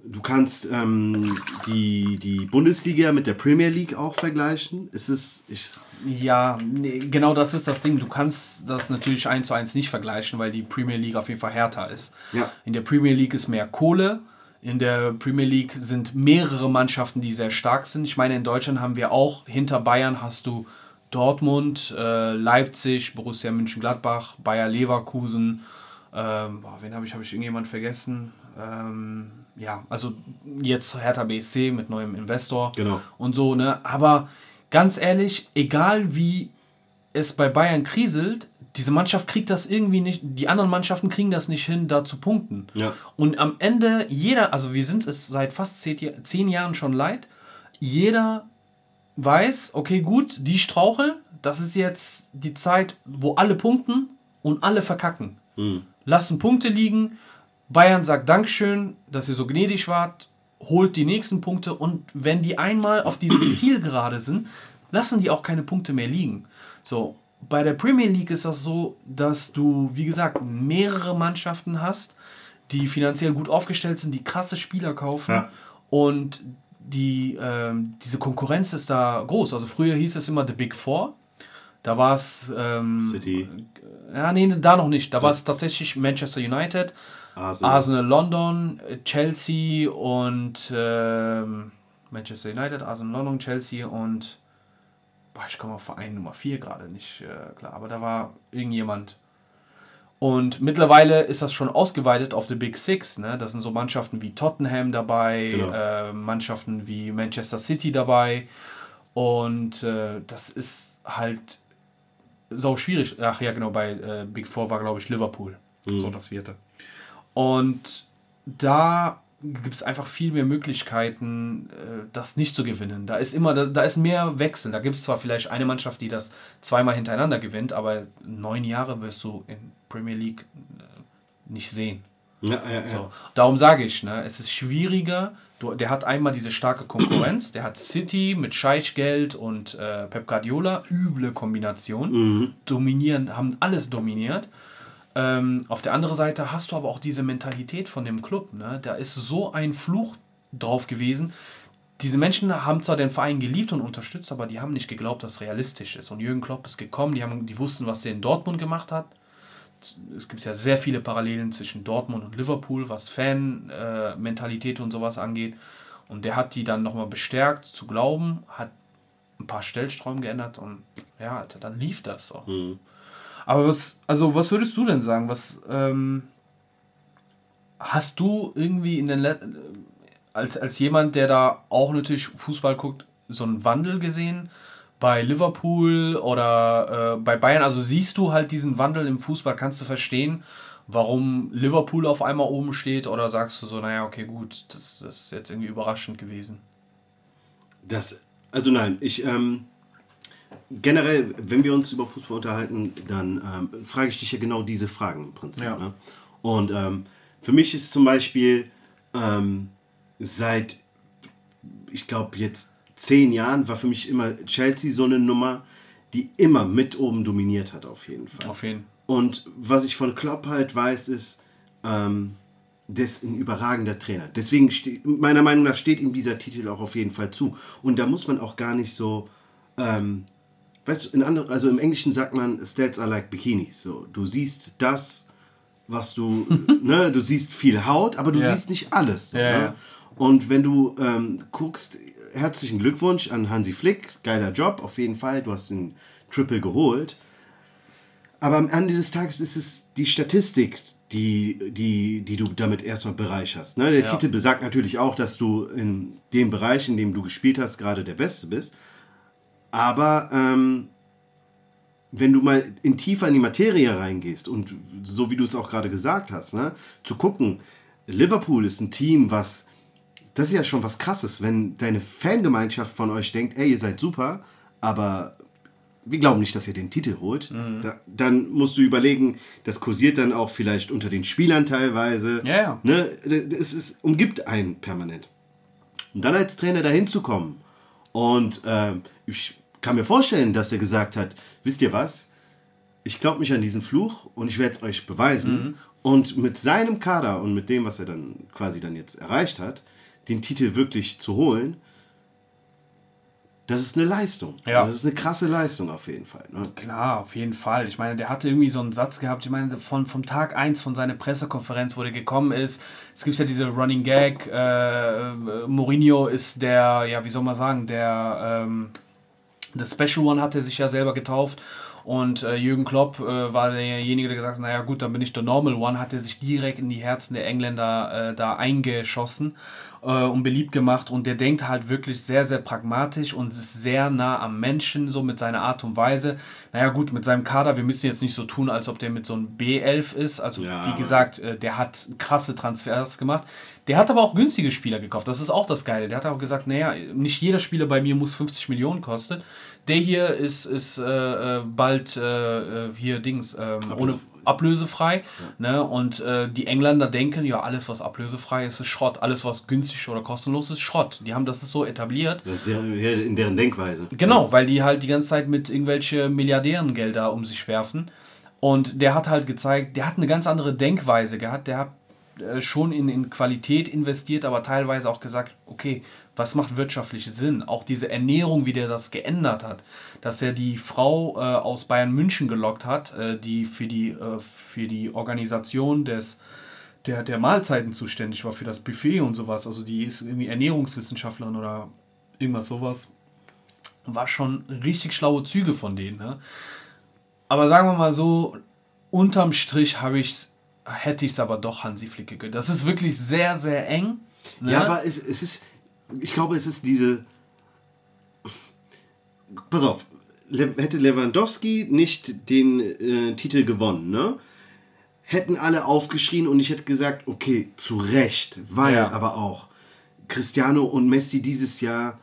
du kannst ähm, die, die Bundesliga mit der Premier League auch vergleichen? Ist es. Ich,
ja, nee, genau das ist das Ding. Du kannst das natürlich eins zu eins nicht vergleichen, weil die Premier League auf jeden Fall härter ist. Ja. In der Premier League ist mehr Kohle in der Premier League sind mehrere Mannschaften, die sehr stark sind. Ich meine, in Deutschland haben wir auch, hinter Bayern hast du Dortmund, äh, Leipzig, Borussia München-Gladbach, Bayer Leverkusen. Ähm, boah, wen habe ich? Habe ich irgendjemand vergessen? Ähm, ja, also jetzt Hertha BSC mit neuem Investor. Genau. Und so, ne? Aber ganz ehrlich, egal wie es bei Bayern kriselt, diese Mannschaft kriegt das irgendwie nicht, die anderen Mannschaften kriegen das nicht hin, da zu punkten. Ja. Und am Ende, jeder, also wir sind es seit fast zehn, zehn Jahren schon leid, jeder weiß, okay, gut, die straucheln, das ist jetzt die Zeit, wo alle punkten und alle verkacken. Mhm. Lassen Punkte liegen. Bayern sagt Dankeschön, dass ihr so gnädig wart, holt die nächsten Punkte und wenn die einmal auf diesem Ziel gerade sind, lassen die auch keine Punkte mehr liegen. So, bei der Premier League ist das so, dass du, wie gesagt, mehrere Mannschaften hast, die finanziell gut aufgestellt sind, die krasse Spieler kaufen ja. und die, ähm, diese Konkurrenz ist da groß. Also früher hieß es immer The Big Four. Da war es ähm, City. Ja, nee, da noch nicht. Da war es tatsächlich Manchester United, Arsenal, Arsenal London, Chelsea und ähm, Manchester United, Arsenal London, Chelsea und boah, ich komme auf Verein Nummer 4 gerade nicht äh, klar, aber da war irgendjemand. Und mittlerweile ist das schon ausgeweitet auf die Big Six. Ne? Da sind so Mannschaften wie Tottenham dabei, genau. äh, Mannschaften wie Manchester City dabei. Und äh, das ist halt so schwierig. Ach ja, genau, bei äh, Big Four war, glaube ich, Liverpool. Mhm. So das vierte. Und da gibt es einfach viel mehr Möglichkeiten, äh, das nicht zu gewinnen. Da ist immer, da, da ist mehr Wechsel. Da gibt es zwar vielleicht eine Mannschaft, die das zweimal hintereinander gewinnt, aber neun Jahre wirst du in Premier League äh, nicht sehen. Ja, ja, ja. So. Darum sage ich, ne, es ist schwieriger. Du, der hat einmal diese starke Konkurrenz. Der hat City mit Scheichgeld und äh, Pep Guardiola, üble Kombination. Mhm. Dominieren, haben alles dominiert. Ähm, auf der anderen Seite hast du aber auch diese Mentalität von dem Club. Ne? Da ist so ein Fluch drauf gewesen. Diese Menschen haben zwar den Verein geliebt und unterstützt, aber die haben nicht geglaubt, dass es realistisch ist. Und Jürgen Klopp ist gekommen, die, haben, die wussten, was er in Dortmund gemacht hat. Es gibt ja sehr viele Parallelen zwischen Dortmund und Liverpool, was Fan-Mentalität äh, und sowas angeht. Und der hat die dann nochmal bestärkt zu glauben, hat ein paar Stellstrauben geändert und ja, Alter, dann lief das so. Mhm. Aber was, also was würdest du denn sagen? Was ähm, hast du irgendwie in den Let als, als jemand, der da auch natürlich Fußball guckt, so einen Wandel gesehen bei Liverpool oder äh, bei Bayern? Also siehst du halt diesen Wandel im Fußball, kannst du verstehen, warum Liverpool auf einmal oben steht oder sagst du so, naja, okay, gut, das, das ist jetzt irgendwie überraschend gewesen?
Das, also nein, ich, ähm, generell, wenn wir uns über Fußball unterhalten, dann ähm, frage ich dich ja genau diese Fragen im Prinzip. Ja. Ne? Und ähm, für mich ist zum Beispiel ähm, seit, ich glaube, jetzt zehn Jahren war für mich immer Chelsea so eine Nummer, die immer mit oben dominiert hat, auf jeden Fall. Auf jeden Und was ich von Klopp halt weiß, ist, ähm, der ist ein überragender Trainer. Deswegen, meiner Meinung nach, steht ihm dieser Titel auch auf jeden Fall zu. Und da muss man auch gar nicht so ähm, weißt du, in anderen, also im Englischen sagt man, Stats are like Bikinis. So, du siehst das, was du, ne, du siehst viel Haut, aber du ja. siehst nicht alles. So, ja, ne? Und wenn du ähm, guckst, herzlichen Glückwunsch an Hansi Flick, geiler Job, auf jeden Fall, du hast den Triple geholt. Aber am Ende des Tages ist es die Statistik, die, die, die du damit erstmal bereicherst. Ne? Der
Ja.
Titel besagt natürlich auch, dass du in dem Bereich, in dem du gespielt hast, gerade der Beste bist. Aber ähm, wenn du mal in tiefer in die Materie reingehst und so wie du es auch gerade gesagt hast, ne, zu gucken, Liverpool ist ein Team, was das ist ja schon was krasses, wenn deine Fangemeinschaft von euch denkt, ey, ihr seid super, aber wir glauben nicht, dass ihr den Titel holt. Da, dann musst du überlegen, das kursiert dann auch vielleicht unter den Spielern teilweise.
Ja, ja.
Ne? Es ist, umgibt einen permanent. Und dann als Trainer dahin zu kommen und ähm, ich kann mir vorstellen, dass er gesagt hat, wisst ihr was, ich glaube mich an diesen Fluch und ich werde es euch beweisen. Und mit seinem Kader und mit dem, was er dann quasi dann jetzt erreicht hat, den Titel wirklich zu holen, das ist eine Leistung.
Ja.
Das ist eine krasse Leistung auf jeden Fall. Ne?
Klar, auf jeden Fall. Ich meine, der hatte irgendwie so einen Satz gehabt, ich meine, von, vom Tag 1 von seiner Pressekonferenz, wo der gekommen ist, es gibt ja diese Running Gag, äh, äh, Mourinho ist der, ja, wie soll man sagen, der, ähm, der Special One hat er sich ja selber getauft. Und äh, Jürgen Klopp äh, war derjenige, der gesagt hat, naja gut, dann bin ich der Normal One, hat er sich direkt in die Herzen der Engländer äh, da eingeschossen äh, und beliebt gemacht. Und der denkt halt wirklich sehr, sehr pragmatisch und ist sehr nah am Menschen, so mit seiner Art und Weise. Naja gut, mit seinem Kader, wir müssen jetzt nicht so tun, als ob der mit so einem B11 ist. Also
Ja.
wie gesagt, äh, der hat krasse Transfers gemacht. Der hat aber auch günstige Spieler gekauft. Das ist auch das Geile. Der hat auch gesagt, naja, nicht jeder Spieler bei mir muss 50 Millionen kosten. Der hier ist, ist äh, äh, bald äh, äh, hier Dings ähm, ohne ablösefrei. Ne? Und äh, die Engländer denken, ja, alles was ablösefrei ist, ist Schrott. Alles was günstig oder kostenlos ist, Schrott. Die haben das ist so etabliert.
Das ist der, ja, in deren Denkweise.
Genau, weil die halt die ganze Zeit mit irgendwelche Milliardärengelder um sich werfen. Und der hat halt gezeigt, der hat eine ganz andere Denkweise gehabt. Der hat äh, schon in, in Qualität investiert, aber teilweise auch gesagt, okay, was macht wirtschaftlich Sinn? Auch diese Ernährung, wie der das geändert hat. Dass er die Frau äh, aus Bayern München gelockt hat, äh, die für die, äh, für die Organisation des, der, der Mahlzeiten zuständig war, für das Buffet und sowas. Also die ist irgendwie Ernährungswissenschaftlerin oder irgendwas sowas war schon richtig schlaue Züge von denen. Ne? Aber sagen wir mal so, unterm Strich habe ich hätte ich es aber doch Hansi Flick gegönnt. Das ist wirklich sehr, sehr eng. Ne?
Ja, aber es, es ist, ich glaube, es ist diese. Pass auf, Le hätte Lewandowski nicht den äh, Titel gewonnen, ne? Hätten alle aufgeschrien und ich hätte gesagt, okay, zu Recht, weil
Ja.
aber auch Cristiano und Messi dieses Jahr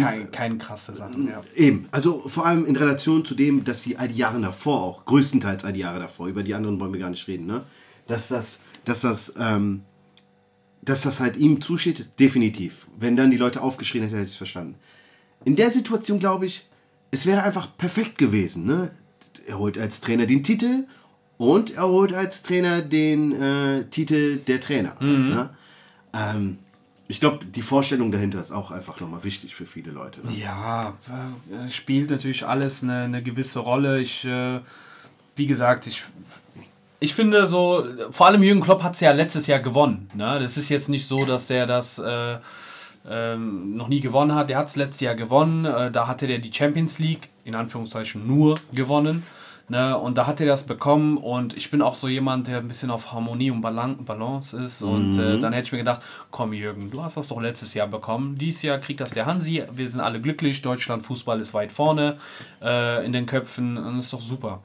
kein, kein krasse Sachen. Ja.
Eben, also vor allem in Relation zu dem, dass sie all die Jahre davor auch, größtenteils all die Jahre davor, über die anderen wollen wir gar nicht reden, ne? Dass das, dass das, ähm, dass das halt ihm zusteht, definitiv. Wenn dann die Leute aufgeschrien hätten, hätte ich es verstanden. In der Situation glaube ich, es wäre einfach perfekt gewesen, ne? Er holt als Trainer den Titel und er holt als Trainer den äh, Titel der Trainer. Ne? Ähm, ich glaube, die Vorstellung dahinter ist auch einfach nochmal wichtig für viele Leute. Ne?
Ja, äh, spielt natürlich alles eine, eine gewisse Rolle. Ich, äh, wie gesagt, ich, ich finde so, vor allem Jürgen Klopp hat es ja letztes Jahr gewonnen. Ne? Das ist jetzt nicht so, dass der das äh, ähm, noch nie gewonnen hat. Der hat es letztes Jahr gewonnen. Äh, da hatte der die Champions League, in Anführungszeichen, nur gewonnen. Ne? Und da hat er das bekommen und ich bin auch so jemand, der ein bisschen auf Harmonie und Balan- Balance ist. Und äh, dann hätte ich mir gedacht, komm Jürgen, du hast das doch letztes Jahr bekommen. Dieses Jahr kriegt das der Hansi. Wir sind alle glücklich. Deutschland Fußball ist weit vorne äh, in den Köpfen und das ist doch super.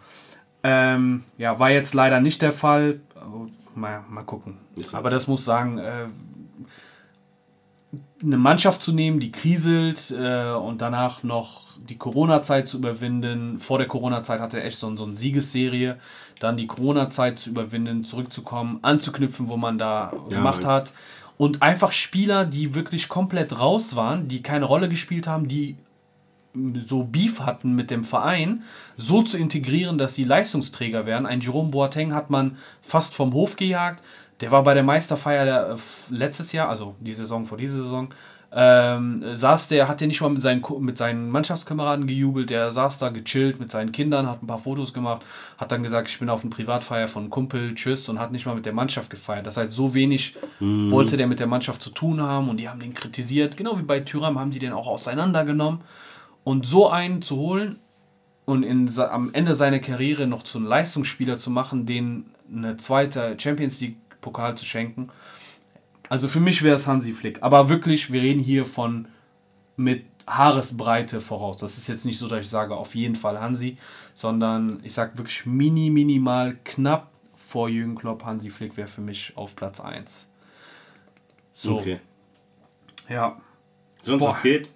Ähm, ja, war jetzt leider nicht der Fall. Aber Mal, mal gucken.
Ist halt
Aber das muss sagen, äh, eine Mannschaft zu nehmen, die kriselt äh, und danach noch die Corona-Zeit zu überwinden. Vor der Corona-Zeit hatte er echt so, so eine Siegesserie. Dann die Corona-Zeit zu überwinden, zurückzukommen, anzuknüpfen, wo man da gemacht
Mann.
hat. Und einfach Spieler, die wirklich komplett raus waren, die keine Rolle gespielt haben, die so Beef hatten mit dem Verein, so zu integrieren, dass sie Leistungsträger werden. Ein Jerome Boateng hat man fast vom Hof gejagt. Der war bei der Meisterfeier der, äh, letztes Jahr, also die Saison vor dieser Saison, ähm, saß der, hat der nicht mal mit seinen, mit seinen Mannschaftskameraden gejubelt, der saß da gechillt mit seinen Kindern, hat ein paar Fotos gemacht, hat dann gesagt, ich bin auf eine Privatfeier von Kumpel, tschüss, und hat nicht mal mit der Mannschaft gefeiert. Das heißt, so wenig wollte der mit der Mannschaft zu tun haben und die haben den kritisiert. Genau wie bei Thüram haben die den auch auseinandergenommen. Und so einen zu holen, und in, am Ende seiner Karriere noch zu einem Leistungsspieler zu machen, den eine zweite Champions League Pokal zu schenken. Also für mich wäre es Hansi Flick. Aber wirklich, wir reden hier von mit Haaresbreite voraus. Das ist jetzt nicht so, dass ich sage, auf jeden Fall Hansi, sondern ich sage wirklich mini, minimal knapp vor Jürgen Klopp. Hansi Flick wäre für mich auf Platz 1. So. Okay. Ja.
Sonst Boah. was geht?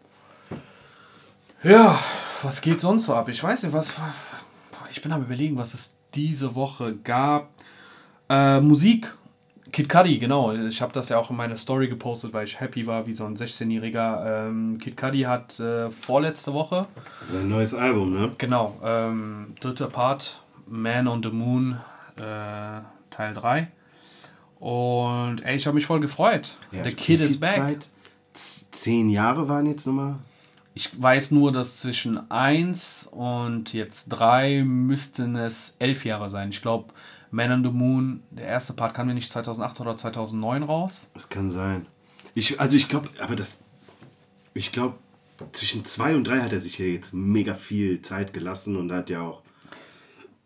Ja, was geht sonst so ab? Ich weiß nicht, was. Ich bin am überlegen, was es diese Woche gab. Äh, Musik Kid Cudi, genau. Ich habe das ja auch in meiner Story gepostet, weil ich happy war, wie so ein 16-Jähriger. Ähm, Kid Cudi hat äh, vorletzte Woche.
Sein neues Album, ne?
Genau. Ähm, dritter Part, Man on the Moon, äh, Teil 3. Und ey, ich habe mich voll gefreut. Ja, The Kid is back. Zeit?
Zehn Jahre waren jetzt nochmal?
Ich weiß nur, dass zwischen 1 und jetzt 3 müssten es elf Jahre sein. Ich glaube, man on the Moon, der erste Part kam ja nicht 2008 oder 2009 raus.
Das kann sein. Ich, also ich glaube, aber das, ich glaube, zwischen zwei und drei hat er sich ja jetzt mega viel Zeit gelassen und hat ja auch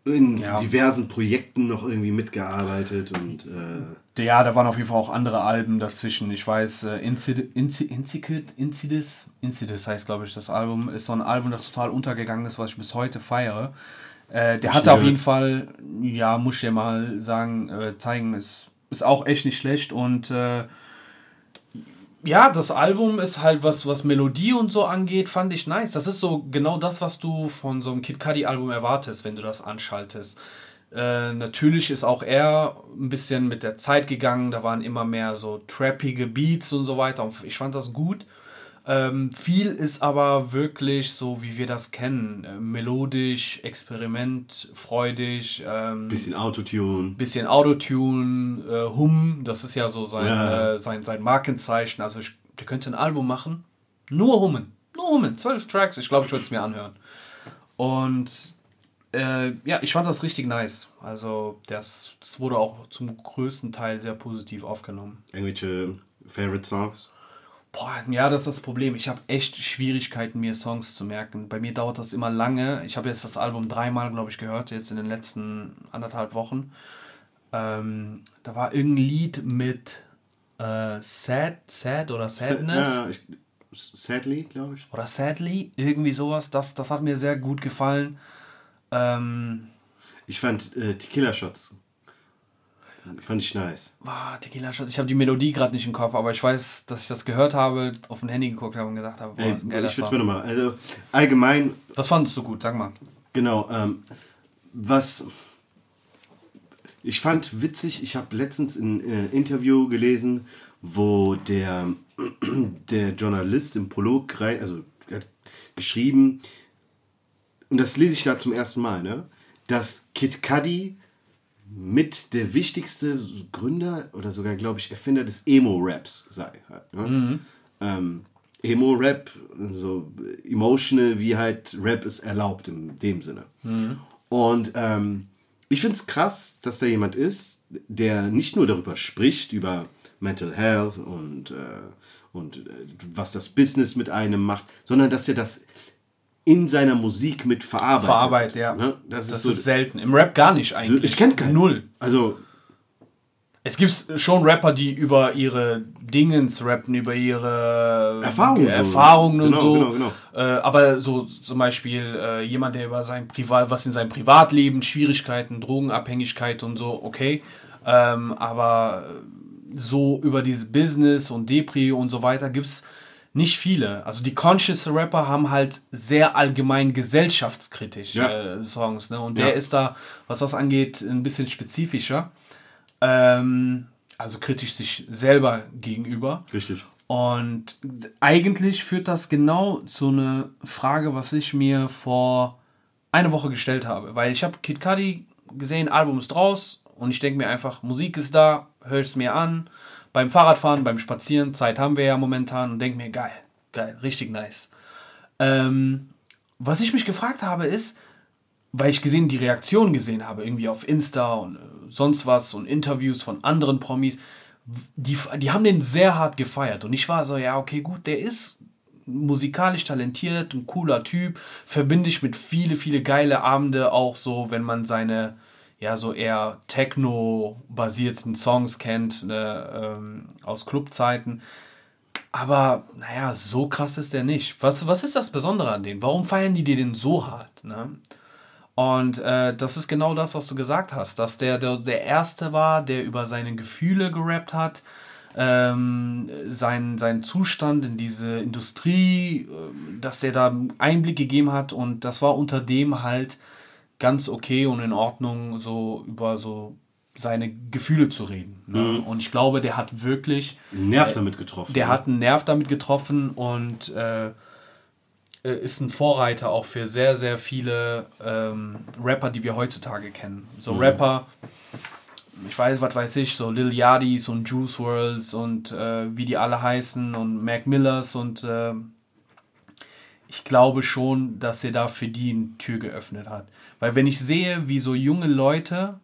in ja. diversen Projekten noch irgendwie mitgearbeitet und äh
ja, da waren auf jeden Fall auch andere Alben dazwischen. Ich weiß, äh, Incid Incid Incidis, Incidis heißt glaube ich das Album, ist so ein Album, das total untergegangen ist, was ich bis heute feiere. Äh, der hatte auf jeden Fall, ja, muss ich dir mal sagen, äh, zeigen, ist, ist auch echt nicht schlecht und äh, ja, das Album ist halt was, was Melodie und so angeht, fand ich nice. Das ist so genau das, was du von so einem Kid Cudi Album erwartest, wenn du das anschaltest. Äh, natürlich ist auch er ein bisschen mit der Zeit gegangen, da waren immer mehr so trappige Beats und so weiter und ich fand das gut. Ähm, viel ist aber wirklich so, wie wir das kennen. Äh, melodisch, experimentfreudig. Ähm,
bisschen Autotune.
Bisschen Autotune, äh, Hum, das ist ja so sein, ja. Äh, sein, sein Markenzeichen. Also ich, der könnte ein Album machen. Nur Hummen. Nur Hummen. Zwölf Tracks. Ich glaube, ich würde es mir anhören. Und äh, ja, ich fand das richtig nice. Also das, das wurde auch zum größten Teil sehr positiv aufgenommen.
Irgendwelche Favorite Songs?
Boah, ja, das ist das Problem. Ich habe echt Schwierigkeiten, mir Songs zu merken. Bei mir dauert das immer lange. Ich habe jetzt das Album dreimal, glaube ich, gehört, jetzt in den letzten anderthalb Wochen. Ähm, da war irgendein Lied mit äh, Sad, Sad oder Sadness.
Ja, ich, sadly, glaube ich.
Oder Sadly, irgendwie sowas. Das, das hat mir sehr gut gefallen. Ähm,
ich fand äh, Tequila Shots Fand ich nice.
Ah, Tequila Shot. Ich habe die Melodie gerade nicht im Kopf, aber ich weiß, dass ich das gehört habe, auf dem Handy geguckt habe und gesagt habe, boah, Ey,
ist ein geiler Ich würde mir nochmal. Also allgemein.
Was fandest du gut? Sag mal.
Genau. Ähm, was ich fand witzig, ich habe letztens ein äh, Interview gelesen, wo der, der Journalist im Prolog, also hat geschrieben, und das lese ich da zum ersten Mal, ne, dass Kid Cudi mit der wichtigste Gründer oder sogar, glaube ich, Erfinder des Emo-Raps sei. Ne? Mhm. Ähm, Emo-Rap, so emotional, wie halt Rap es erlaubt in dem Sinne. Mhm. Und ähm, ich finde es krass, dass da jemand ist, der nicht nur darüber spricht, über Mental Health und, äh, und äh, was das Business mit einem macht, sondern dass er das in seiner Musik mit verarbeitet. Verarbeitet,
ja. Ne? Das, das ist, so, ist, selten. Im Rap gar nicht eigentlich.
Ich kenne keinen.
Null.
Also.
Es gibt schon Rapper, die über ihre Dingens rappen, über ihre
Erfahrungen,
Erfahrungen und genau, so. Genau, genau. Äh, aber so zum Beispiel äh, jemand, der über sein Privat, was in seinem Privatleben, Schwierigkeiten, Drogenabhängigkeit und so, okay. Ähm, aber so über dieses Business und Depri und so weiter gibt es nicht viele. Also die Conscious Rapper haben halt sehr allgemein gesellschaftskritisch ja. äh, Songs. Ne? Und ja. der ist da, was das angeht, ein bisschen spezifischer. Ähm, also kritisch sich selber gegenüber.
Richtig.
Und eigentlich führt das genau zu einer Frage, was ich mir vor einer Woche gestellt habe. Weil ich habe Kid Cudi gesehen, Album ist draus und ich denke mir einfach, Musik ist da, höre es mir an beim Fahrradfahren, beim Spazieren, Zeit haben wir ja momentan und denke mir, geil, geil, richtig nice. Ähm, was ich mich gefragt habe ist, weil ich gesehen, die Reaktion gesehen habe, irgendwie auf Insta und äh, sonst was und Interviews von anderen Promis, die, die haben den sehr hart gefeiert. Und ich war so, ja, okay, gut, der ist musikalisch talentiert, ein cooler Typ, verbinde ich mit viele, viele geile Abende auch so, wenn man seine, ja, so eher Techno-basierten Songs kennt, ne, ähm, aus Clubzeiten. Aber, naja, so krass ist der nicht. Was, was ist das Besondere an denen? Warum feiern die dir denn so hart? Ne? Und äh, das ist genau das, was du gesagt hast, dass der, der der Erste war, der über seine Gefühle gerappt hat, ähm, sein, sein Zustand in diese Industrie, äh, dass der da Einblick gegeben hat und das war unter dem halt ganz okay und in Ordnung, so über so seine Gefühle zu reden. Ne? Mhm. Und ich glaube, der hat wirklich
einen Nerv äh, damit getroffen.
Der ja. hat einen Nerv damit getroffen und äh, äh, ist ein Vorreiter auch für sehr, sehr viele ähm, Rapper, die wir heutzutage kennen. So mhm. Rapper, ich weiß, was weiß ich, so Lil Yardis und Juice Worlds und äh, wie die alle heißen und Mac Millers und äh, ich glaube schon, dass er da für die eine Tür geöffnet hat. Weil wenn ich sehe, wie so junge Leute,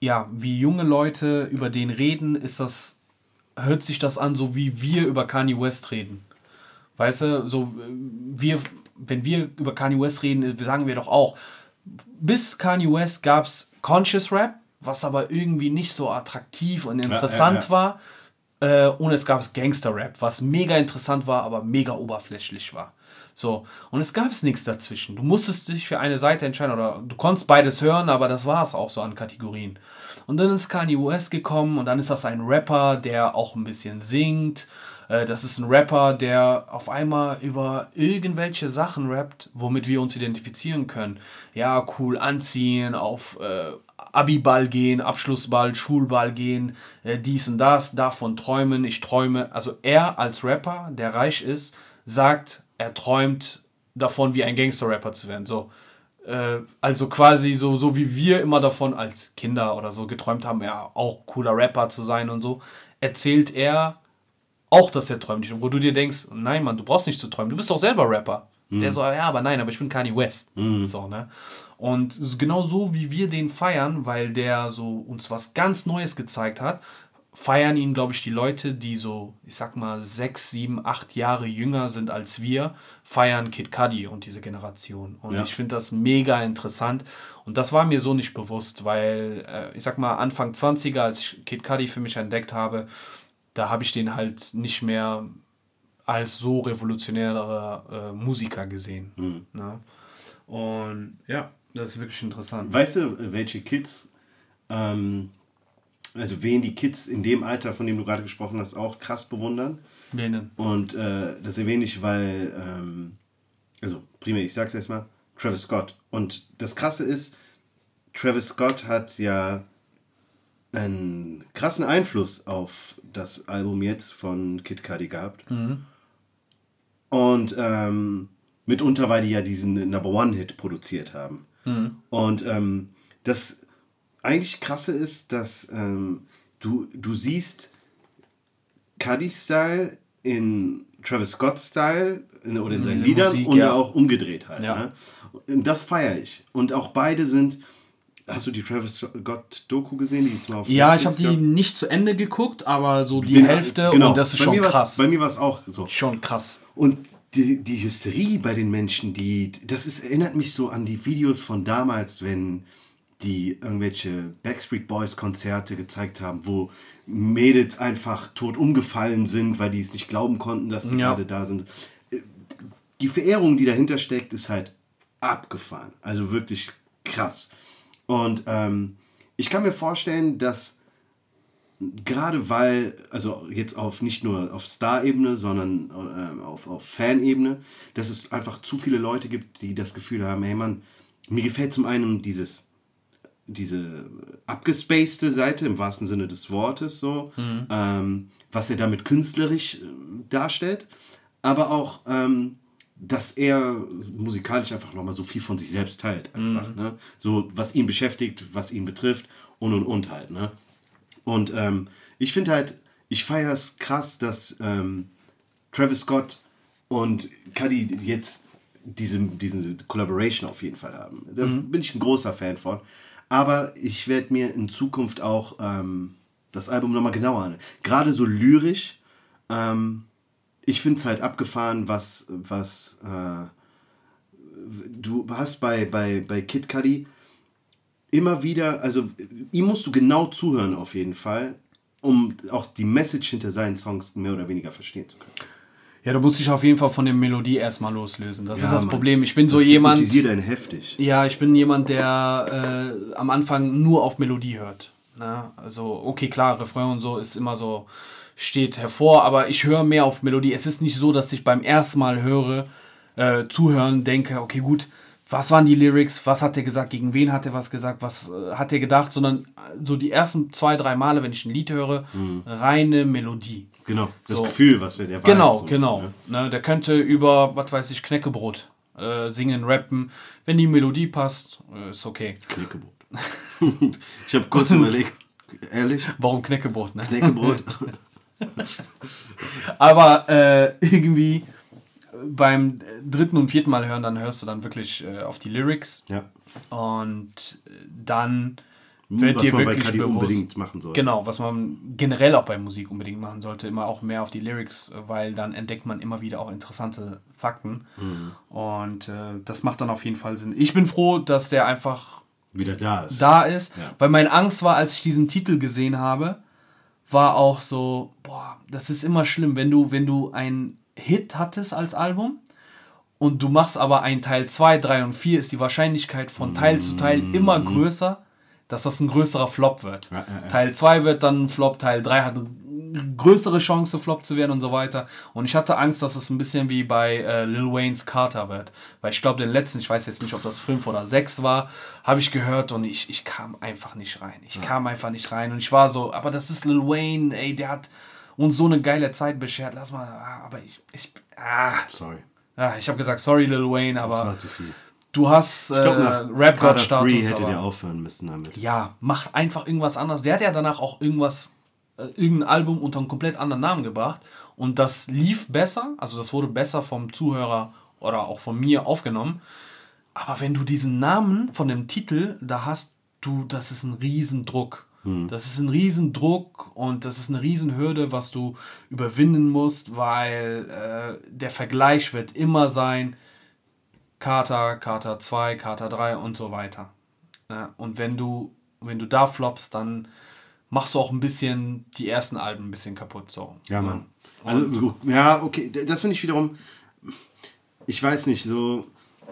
ja, wie junge Leute über den reden, ist das, hört sich das an, so wie wir über Kanye West reden. Weißt du, so wir, wenn wir über Kanye West reden, sagen wir doch auch, bis Kanye West gab es Conscious Rap, was aber irgendwie nicht so attraktiv und interessant ja, ja, ja. war. Äh, und es gab Gangster Rap, was mega interessant war, aber mega oberflächlich war. So, und es gab es nichts dazwischen. Du musstest dich für eine Seite entscheiden oder du konntest beides hören, aber das war es auch so an Kategorien. Und dann ist Kanye West gekommen und dann ist das ein Rapper, der auch ein bisschen singt äh, das ist ein Rapper, der auf einmal über irgendwelche Sachen rappt, womit wir uns identifizieren können. Ja, cool anziehen, auf äh, Abiball gehen, Abschlussball, Schulball gehen, äh, dies und das, davon träumen, ich träume. Also er als Rapper, der reich ist, sagt, er träumt davon, wie ein Gangster-Rapper zu werden. So, äh, also quasi so, so wie wir immer davon als Kinder oder so geträumt haben, ja, auch cooler Rapper zu sein und so, erzählt er auch, dass er träumt wo du dir denkst, nein, Mann, du brauchst nicht zu träumen, du bist doch selber Rapper. Mhm. Der so, ja, aber nein, aber ich bin Kanye West. Mhm. So, ne? Und genau so, wie wir den feiern, weil der so uns was ganz Neues gezeigt hat, feiern ihn, glaube ich, die Leute, die so, ich sag mal, sechs, sieben, acht Jahre jünger sind als wir, feiern Kid Cudi und diese Generation. Und ja. ich finde das mega interessant. Und das war mir so nicht bewusst, weil, äh, ich sag mal, Anfang 20er, als ich Kid Cudi für mich entdeckt habe, da habe ich den halt nicht mehr als so revolutionärer äh, Musiker gesehen. Mhm. Ne? Und ja, das ist wirklich interessant.
Weißt du, welche Kids, ähm, also wen die Kids in dem Alter, von dem du gerade gesprochen hast, auch krass bewundern? Wen denn? Und äh, das erwähne ich, weil, ähm, also primär, ich sag's erstmal, Travis Scott. Und das Krasse ist, Travis Scott hat ja einen krassen Einfluss auf das Album jetzt von Kid Cudi gehabt. Mhm. Und ähm, mitunter, weil die ja diesen Number One-Hit produziert haben. Mhm. Und ähm, das eigentlich krasse ist, dass ähm, du, du siehst Cudi-Style in Travis Scott-Style oder in seinen Diese Liedern Musik, und ja. auch umgedreht halt. Ja. Ne? Und das feiere ich. Und auch beide sind Hast du die Travis Scott Doku gesehen? Die ist
mal auf ja, ich habe die nicht zu Ende geguckt, aber so die Den, Hälfte genau. und das ist bei schon
krass. Bei mir war es auch so.
Schon krass.
Und die, die Hysterie bei den Menschen, die, das ist, erinnert mich so an die Videos von damals, wenn die irgendwelche Backstreet Boys Konzerte gezeigt haben, wo Mädels einfach tot umgefallen sind, weil die es nicht glauben konnten, dass die ja. gerade da sind. Die Verehrung, die dahinter steckt, ist halt abgefahren. Also wirklich krass. Und ähm, ich kann mir vorstellen, dass gerade weil, also jetzt auf nicht nur auf Star-Ebene, sondern äh, auf, auf Fan-Ebene, dass es einfach zu viele Leute gibt, die das Gefühl haben, hey Mann, mir gefällt zum einen dieses, diese abgespacede Seite im wahrsten Sinne des Wortes, so, mhm. ähm, was er damit künstlerisch äh, darstellt, aber auch ähm, dass er musikalisch einfach nochmal so viel von sich selbst teilt. Einfach, mhm. ne? So, was ihn beschäftigt, was ihn betrifft und und und halt. Ne? Und ähm, ich finde halt, ich feiere es krass, dass ähm, Travis Scott und Cuddy jetzt diese, diese Collaboration auf jeden Fall haben. Da mhm. bin ich ein großer Fan von. Aber ich werde mir in Zukunft auch ähm, das Album nochmal genauer an. Gerade so lyrisch ähm, ich finde es halt abgefahren, was, was äh, du hast bei, bei, bei Kid Cudi immer wieder, also ihm musst du genau zuhören auf jeden Fall, um auch die Message hinter seinen Songs mehr oder weniger verstehen zu können.
Ja, du musst dich auf jeden Fall von der Melodie erstmal loslösen. Das
Ja,
ist das
Mann.
Problem. Ich bin so
das
jemand.
hypnotisiert einen heftig.
Ja, ich bin jemand, der äh, am Anfang nur auf Melodie hört. Ne? Also, okay, klar, Refrain und so ist immer so, steht hervor, aber ich höre mehr auf Melodie. Es ist nicht so, dass ich beim ersten Mal höre, äh, zuhören, denke, okay, gut, was waren die Lyrics, was hat er gesagt, gegen wen hat er was gesagt, was äh, hat er gedacht, sondern äh, so die ersten zwei, drei Male, wenn ich ein Lied höre, reine Melodie.
Genau, das
So.
Gefühl, was der, der
Genau,
so
genau.
bisschen,
Ne, der könnte über, was weiß ich, Knäckebrot äh, singen, rappen. Wenn die Melodie passt, äh, ist okay.
ne? Knäckebrot. ich habe kurz überlegt, ehrlich,
Warum Knäckebrot, ne?
Knäckebrot.
Aber äh, irgendwie beim dritten und vierten Mal hören, dann hörst du dann wirklich äh, auf die Lyrics
ja.
und dann wird
was
dir
man bei Cudi
bewusst,
unbedingt machen sollte.
Genau, was man generell auch bei Musik unbedingt machen sollte, immer auch mehr auf die Lyrics, weil dann entdeckt man immer wieder auch interessante Fakten
Mhm.
und äh, das macht dann auf jeden Fall Sinn. Ich bin froh, dass der einfach
Wieder da ist.
da ist,
Ja.
weil meine Angst war, als ich diesen Titel gesehen habe, war auch so, boah, das ist immer schlimm, wenn du, wenn du einen Hit hattest als Album und du machst aber ein Teil 2, 3 und 4, ist die Wahrscheinlichkeit von Teil zu Teil immer größer, dass das ein größerer Flop wird.
Ja, ja.
Teil 2 wird dann ein Flop, Teil 3 hat eine größere Chance, Flop zu werden und so weiter. Und ich hatte Angst, dass es ein bisschen wie bei äh, Lil Wayne's Carter wird. Weil ich glaube, den letzten, ich weiß jetzt nicht, ob das 5 oder 6 war, habe ich gehört und ich, ich kam einfach nicht rein. Ich kam einfach nicht rein und ich war so, aber das ist Lil Wayne, ey, der hat uns so eine geile Zeit beschert. Lass mal, ah, aber ich, ich, ah,
Sorry,
ah ich habe gesagt, sorry Lil Wayne,
das
aber
war zu viel.
Du hast äh,
nach
Rap God
Carter 3
Status.
hätte der aufhören müssen damit.
ja, mach einfach irgendwas anderes. Der hat ja danach auch irgendwas, äh, irgendein Album unter einem komplett anderen Namen gebracht. Und das lief besser, also das wurde besser vom Zuhörer oder auch von mir aufgenommen. Aber wenn du diesen Namen von dem Titel da hast, du, das ist ein Riesendruck. Das ist ein Riesendruck und das ist eine Riesenhürde, was du überwinden musst, weil äh, der Vergleich wird immer sein, Carter, Carter 2, Carter 3 und so weiter. Ja, und wenn du, wenn du da floppst, dann machst du auch ein bisschen die ersten Alben ein bisschen kaputt. So.
Ja, Mann. Also, ja, okay, das finde ich wiederum, ich weiß nicht, so,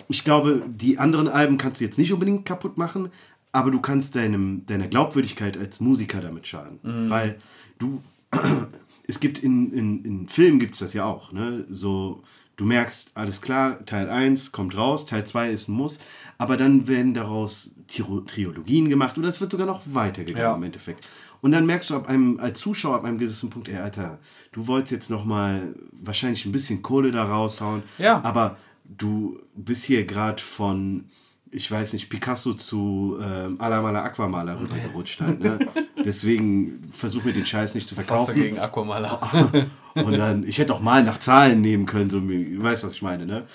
ich glaube, die anderen Alben kannst du jetzt nicht unbedingt kaputt machen, aber du kannst deinem, deiner Glaubwürdigkeit als Musiker damit schaden. Weil du, es gibt in, in, in Filmen gibt es das ja auch, ne, so, du merkst, alles klar, Teil 1 kommt raus, Teil 2 ist ein Muss, aber dann werden daraus Tiro- Triologien gemacht oder es wird sogar noch weitergegangen
Ja.
im Endeffekt. Und dann merkst du ab einem, als Zuschauer ab einem gewissen Punkt, ey, Alter, du wolltest jetzt noch mal wahrscheinlich ein bisschen Kohle da raushauen,
Ja.
aber du bist hier gerade von, ich weiß nicht, Picasso zu ähm, Alamala Aquamaler runtergerutscht halt, ne? Deswegen versuch mir den Scheiß nicht zu
Was
verkaufen.
gegen Aquamaler?
Und dann, ich hätte auch mal nach Zahlen nehmen können, so, wie- du weißt, was ich meine, ne?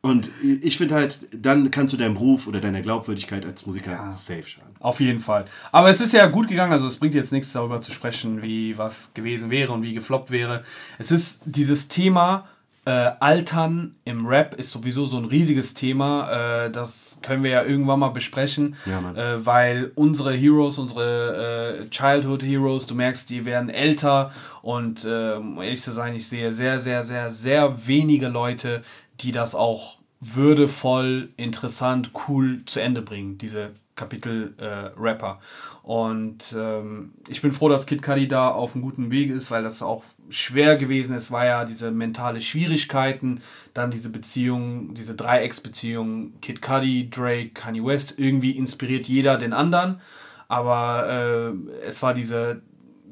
Und ich finde halt, dann kannst du deinem Ruf oder deiner Glaubwürdigkeit als Musiker safe schaden.
Auf jeden Fall. Aber es ist ja gut gegangen, also es bringt jetzt nichts darüber zu sprechen, wie was gewesen wäre und wie gefloppt wäre. Es ist dieses Thema äh, Altern im Rap ist sowieso so ein riesiges Thema. Äh, das können wir ja irgendwann mal besprechen,
Ja,
äh, weil unsere Heroes, unsere äh, Childhood Heroes, du merkst, die werden älter. Und äh, um ehrlich zu sein, ich sehe sehr, sehr, sehr, sehr wenige Leute, die das auch würdevoll, interessant, cool zu Ende bringen, diese Kapitel äh, Rapper. Und ähm, ich bin froh, dass Kid Cudi da auf einem guten Weg ist, weil das auch schwer gewesen ist, war ja diese mentale Schwierigkeiten, dann diese Beziehung, diese Dreiecksbeziehung Kid Cudi, Drake, Kanye West, irgendwie inspiriert jeder den anderen, aber äh, es war diese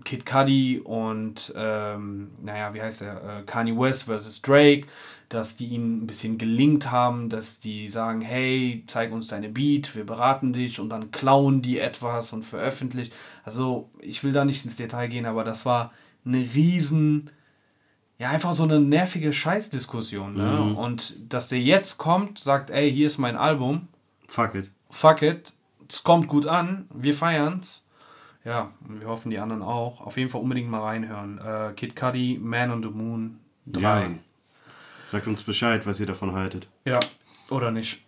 Kid Cudi und ähm, naja, wie heißt er, äh, Kanye West versus Drake, dass die ihn ein bisschen gelingt haben, dass die sagen, hey, zeig uns deine Beat, wir beraten dich und dann klauen die etwas und veröffentlichen. Also ich will da nicht ins Detail gehen, aber das war eine riesen, ja einfach so eine nervige Scheißdiskussion. Ne? Und dass der jetzt kommt, sagt, ey, hier ist mein Album,
Fuck it.
fuck it, es kommt gut an, wir feiern's. Ja, wir hoffen die anderen auch. Auf jeden Fall unbedingt mal reinhören. Äh, Kid Cudi, Man on the Moon, Drei.
Ja. Sagt uns Bescheid, was ihr davon haltet.
Ja, oder nicht.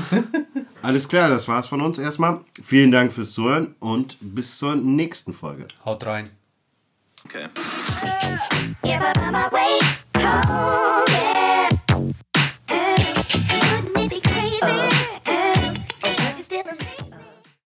Alles klar, das war's von uns erstmal. Vielen Dank fürs Zuhören und bis zur nächsten Folge.
Haut rein.
Okay.